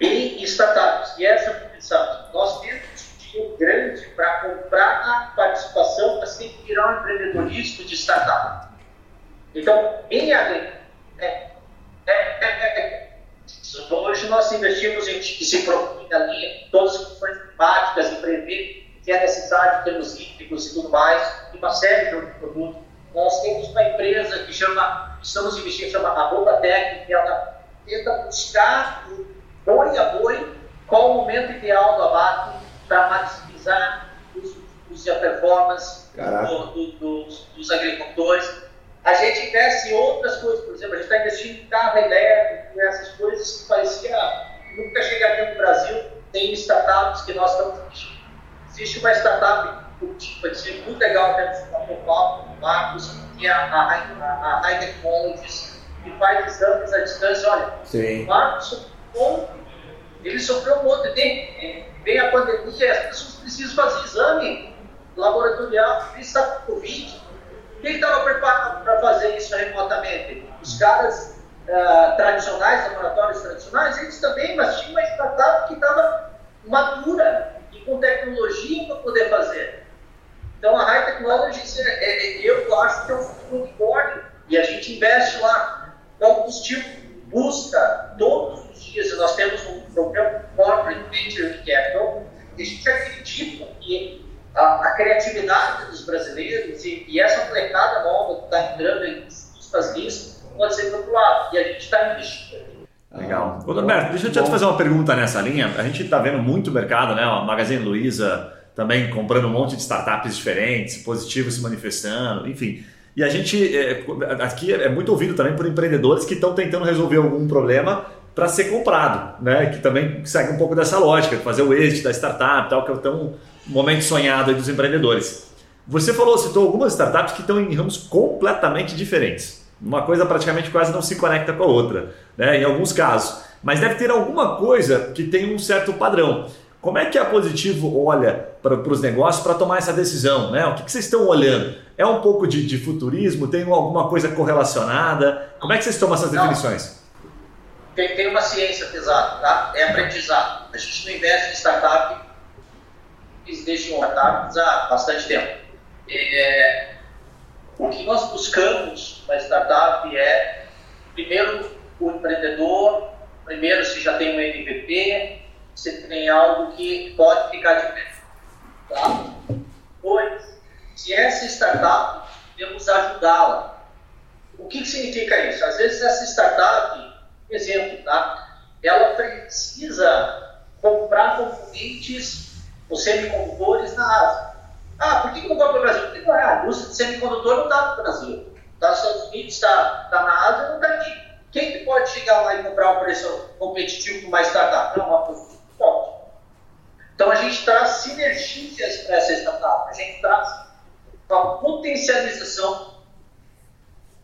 em startups. E essa função. Nós temos dinheiro grande para comprar a participação, tem que virar um empreendedorismo de startup. Então, em agricultura, é, é, é, hoje nós investimos em que se propõe linha todas as questões climáticas e prever que é necessário em termos hídricos e tudo mais, e uma série de outros produtos. Nós temos uma empresa que chama, estamos investindo, chama a Tech, que ela tenta buscar boi a boi qual o momento ideal do abate para maximizar os, os, a performance do, do, dos, dos agricultores a gente investe em outras coisas, por exemplo, a gente está investindo em carro elétrico, essas coisas que parecia nunca chegaria no Brasil. Tem startups que nós estamos investindo. Existe uma startup ser muito legal até no Paulo, Marcos, que é a, a, a, High Technologies, que faz exames à distância. Olha, Sim. o Marcos sofreu ele sofreu um monte, tem, vem a pandemia, as pessoas precisam fazer exame laboratorial, com Covid quem estava preparado para fazer isso remotamente? Os caras uh, tradicionais, laboratórios tradicionais, eles também, mas tinha uma startup que estava madura e com tecnologia para poder fazer. Então a High Technologies, é, é, eu acho que é um futuro unicórnio e a gente investe lá. Então, o combustível busca todos os dias, nós temos um programa Corporate Venture Capital, e a gente acredita que a, a criatividade dos brasileiros e, e essa molecada nova que está entrando em disso pode ser do lado. E a gente está investindo. Legal. Ô, Norberto, deixa eu te fazer uma pergunta nessa linha. A gente está vendo muito mercado, né? A Magazine Luiza também comprando um monte de startups diferentes, positivos se manifestando, enfim. E a gente é, aqui é muito ouvido também por empreendedores que estão tentando resolver algum problema para ser comprado, né? Que também segue um pouco dessa lógica, fazer o exit da startup, tal, que é tão momento sonhado dos empreendedores. Você falou, citou algumas startups que estão em ramos completamente diferentes. Uma coisa praticamente quase não se conecta com a outra, né? Em alguns casos. Mas deve ter alguma coisa que tem um certo padrão. Como é que a Positivo olha para os negócios para tomar essa decisão? Né? O que, que, vocês estão olhando? É um pouco de, de, futurismo? Tem alguma coisa correlacionada? Como é que vocês tomam essas definições? Tem, tem, uma ciência pesada, tá? É aprendizado. A gente não investe em startup, eles deixam startups há bastante tempo. É, o que nós buscamos na startup é, primeiro, o empreendedor, primeiro, se já tem um MVP, você tem algo que pode ficar de pé. Tá? Dois, se essa startup, podemos ajudá-la. O que, que significa isso? Às vezes essa startup, exemplo, tá? ela precisa comprar componentes ou semicondutores na Ásia. Ah, por que, que não vai para o Brasil? Porque ah, a indústria de semicondutor não está no Brasil. Está nos Estados Unidos, está tá na Ásia, não está aqui. Quem que pode chegar lá e comprar um preço competitivo com uma startup? Não, uma forte. Então a gente traz sinergias para essa startup, a gente traz uma potencialização,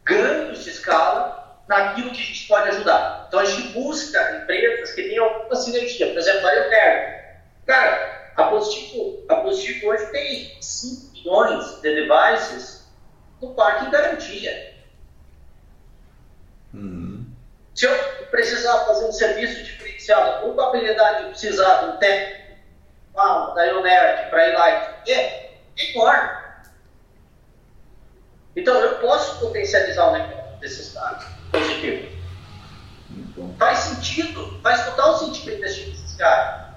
ganhos de escala naquilo que a gente pode ajudar. Então a gente busca empresas que tenham alguma sinergia, por exemplo, a Eutergo. Cara, a Positivo, a Positivo hoje tem 5 milhões de devices no parque de garantia. Uhum. Se eu precisar fazer um serviço diferenciado, com probabilidade de precisar de um técnico ah, da Ionerd para ir lá e é enorme. Então eu posso potencializar o negócio desses caras positivo. Faz sentido, faz total sentido investir nesses caras.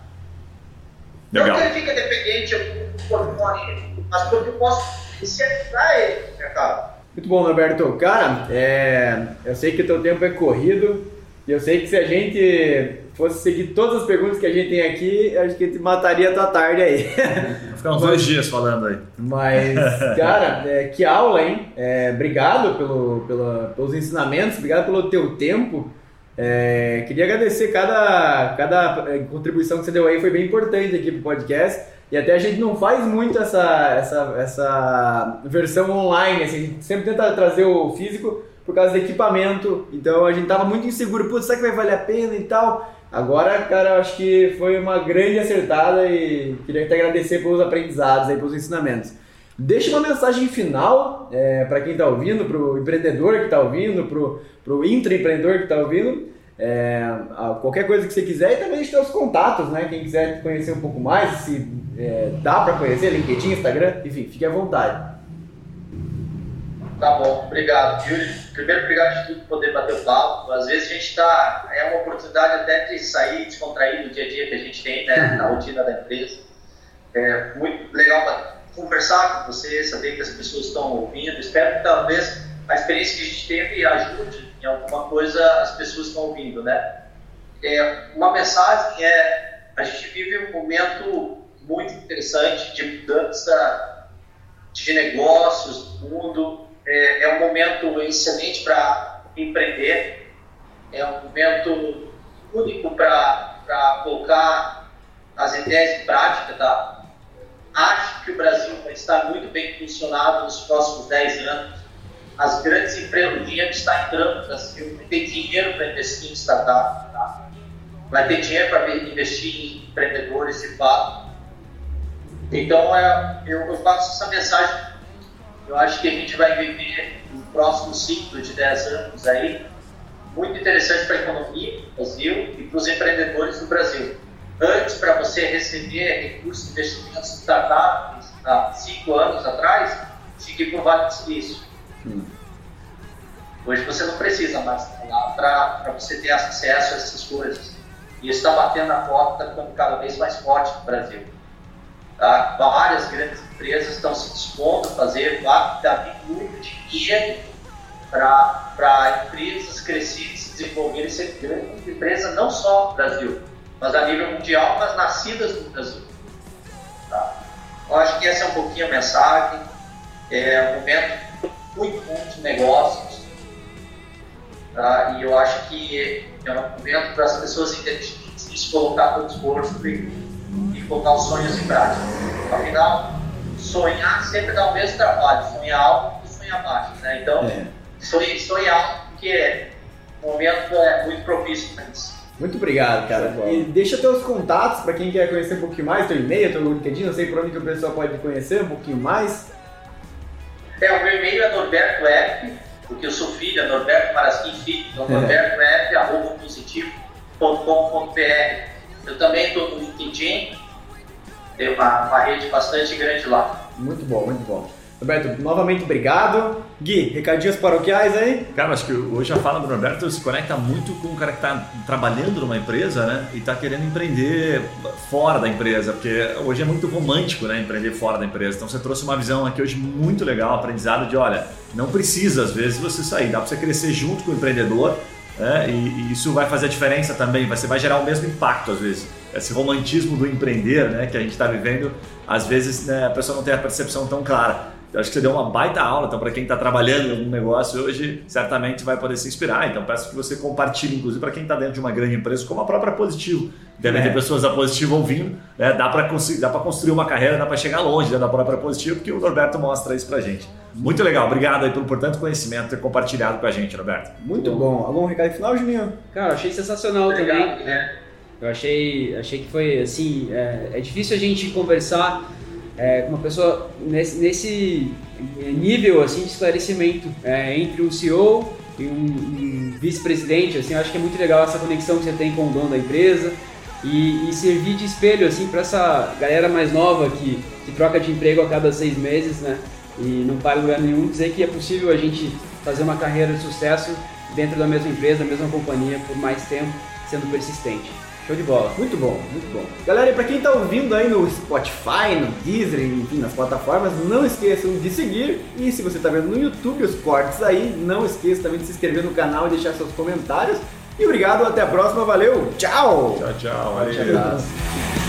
Legal. Não que ele fique dependente do portfólio, mas porque eu posso incentivar ele no mercado. Muito bom, Norberto. Cara, é, eu sei que o teu tempo é corrido e eu sei que se a gente fosse seguir todas as perguntas que a gente tem aqui, acho que a gente mataria a tua tarde aí. Ficar uns dois dias falando aí. Mas, cara, é, que aula, hein? É, obrigado pelo, pela, pelos ensinamentos, obrigado pelo teu tempo. É, queria agradecer cada, cada é, contribuição que você deu aí, foi bem importante aqui pro podcast. E até a gente não faz muito essa, essa, essa versão online, assim, a gente sempre tenta trazer o físico por causa do equipamento. Então a gente tava muito inseguro, putz, será que vai valer a pena e tal? Agora, cara, eu acho que foi uma grande acertada e queria te agradecer pelos aprendizados aí, pelos ensinamentos. Deixa uma mensagem final é, para quem está ouvindo, para o empreendedor que está ouvindo, para o intraempreendedor que está ouvindo. É, qualquer coisa que você quiser e também os contatos, né? Quem quiser conhecer um pouco mais, se é, dá para conhecer, LinkedIn, Instagram, enfim, fique à vontade. Tá bom, obrigado, Yuri. Primeiro, obrigado de tudo por poder bater o papo. Às vezes a gente está. É uma oportunidade até de sair, descontrair do dia a dia que a gente tem né, na rotina da empresa. É muito legal conversar com você, saber que as pessoas estão ouvindo. Espero que talvez a experiência que a gente teve ajude em alguma coisa as pessoas estão ouvindo, né? É, uma mensagem é: a gente vive um momento muito interessante de mudança de negócios do mundo é, é um momento excelente para empreender, é um momento único para colocar as ideias em prática, tá? Acho que o Brasil vai estar muito bem funcionado nos próximos 10 anos. As grandes empresas, o dinheiro está entrando no Brasil, vai ter dinheiro para investir em startup, tá? vai ter dinheiro para investir em empreendedores de fato. Então, é, eu, eu passo essa mensagem eu acho que a gente vai viver um próximo ciclo de 10 anos aí muito interessante para a economia do Brasil e para os empreendedores do Brasil. Antes, para você receber recursos de investimentos de startups há 5 anos atrás, tinha que ir para o Vale do Silício. Hum. Hoje você não precisa mais lá para você ter acesso a essas coisas. E isso está batendo na porta, ficando cada vez mais forte no Brasil. Tá? Várias grandes empresas estão se dispondo a fazer, está vindo muito dinheiro para empresas crescerem, se desenvolverem, ser grandes empresas, não só no Brasil, mas a nível mundial, mas nascidas no Brasil. Tá? Eu acho que essa é um pouquinho a mensagem. É um momento muito bom de negócios. Tá? E eu acho que é um momento para as pessoas inteligentes se colocar todo esforço colocar os sonhos em prática. Afinal, sonhar sempre dá o mesmo trabalho. Sonhar alto e sonhar baixo. Né? Então, é. sonhar, sonhar alto porque o momento é muito propício para isso. Muito obrigado, cara. E deixa teus contatos para quem quer conhecer um pouquinho mais, teu e-mail, teu LinkedIn, não sei por onde que o pessoal pode conhecer um pouquinho mais. É, o meu e-mail é Norberto F, porque eu sou filho, é Norberto Marasquim Filho, então é. Norberto tem uma, uma rede bastante grande lá. Muito bom, muito bom. Roberto, novamente obrigado. Gui, recadinhos paroquiais aí? Cara, acho que hoje a fala do Roberto se conecta muito com o cara que está trabalhando numa empresa, né? E está querendo empreender fora da empresa, porque hoje é muito romântico, né? Empreender fora da empresa. Então você trouxe uma visão aqui hoje muito legal, aprendizado de, olha, não precisa às vezes você sair, dá para você crescer junto com o empreendedor é, e, e, isso vai fazer a diferença também, você vai gerar o mesmo impacto às vezes. Esse romantismo do empreender né, que a gente está vivendo, às vezes né, a pessoa não tem a percepção tão clara. Eu acho que você deu uma baita aula, então para quem está trabalhando em algum negócio hoje, certamente vai poder se inspirar. Então peço que você compartilhe, inclusive para quem está dentro de uma grande empresa, como a própria Positivo. Devem é. ter pessoas da Positivo ouvindo, né? dá para dá construir uma carreira, dá para chegar longe né, da própria Positivo, porque o Norberto mostra isso para gente. Muito legal, obrigado aí pelo importante conhecimento ter compartilhado com a gente, Roberto. Muito bom. Algum recado final, Juninho? Cara, achei sensacional Obrigado, também. Né? Eu achei, achei que foi assim, é, é difícil a gente conversar é, uma pessoa nesse, nesse, nível assim de esclarecimento é, entre um CEO e um, um vice-presidente. Assim, eu acho que é muito legal essa conexão que você tem com o dono da empresa e, e servir de espelho assim para essa galera mais nova que, que troca de emprego a cada seis meses, né? E não para em lugar nenhum dizer que é possível a gente fazer uma carreira de sucesso dentro da mesma empresa, da mesma companhia por mais tempo, sendo persistente. Show de bola. Muito bom, muito bom. Galera, e pra quem tá ouvindo aí no Spotify, no Deezer, enfim, nas plataformas, não esqueçam de seguir. E se você tá vendo no YouTube os cortes aí, não esqueça também de se inscrever no canal e deixar seus comentários. E obrigado, até a próxima, valeu, tchau! Tchau, tchau, valeu.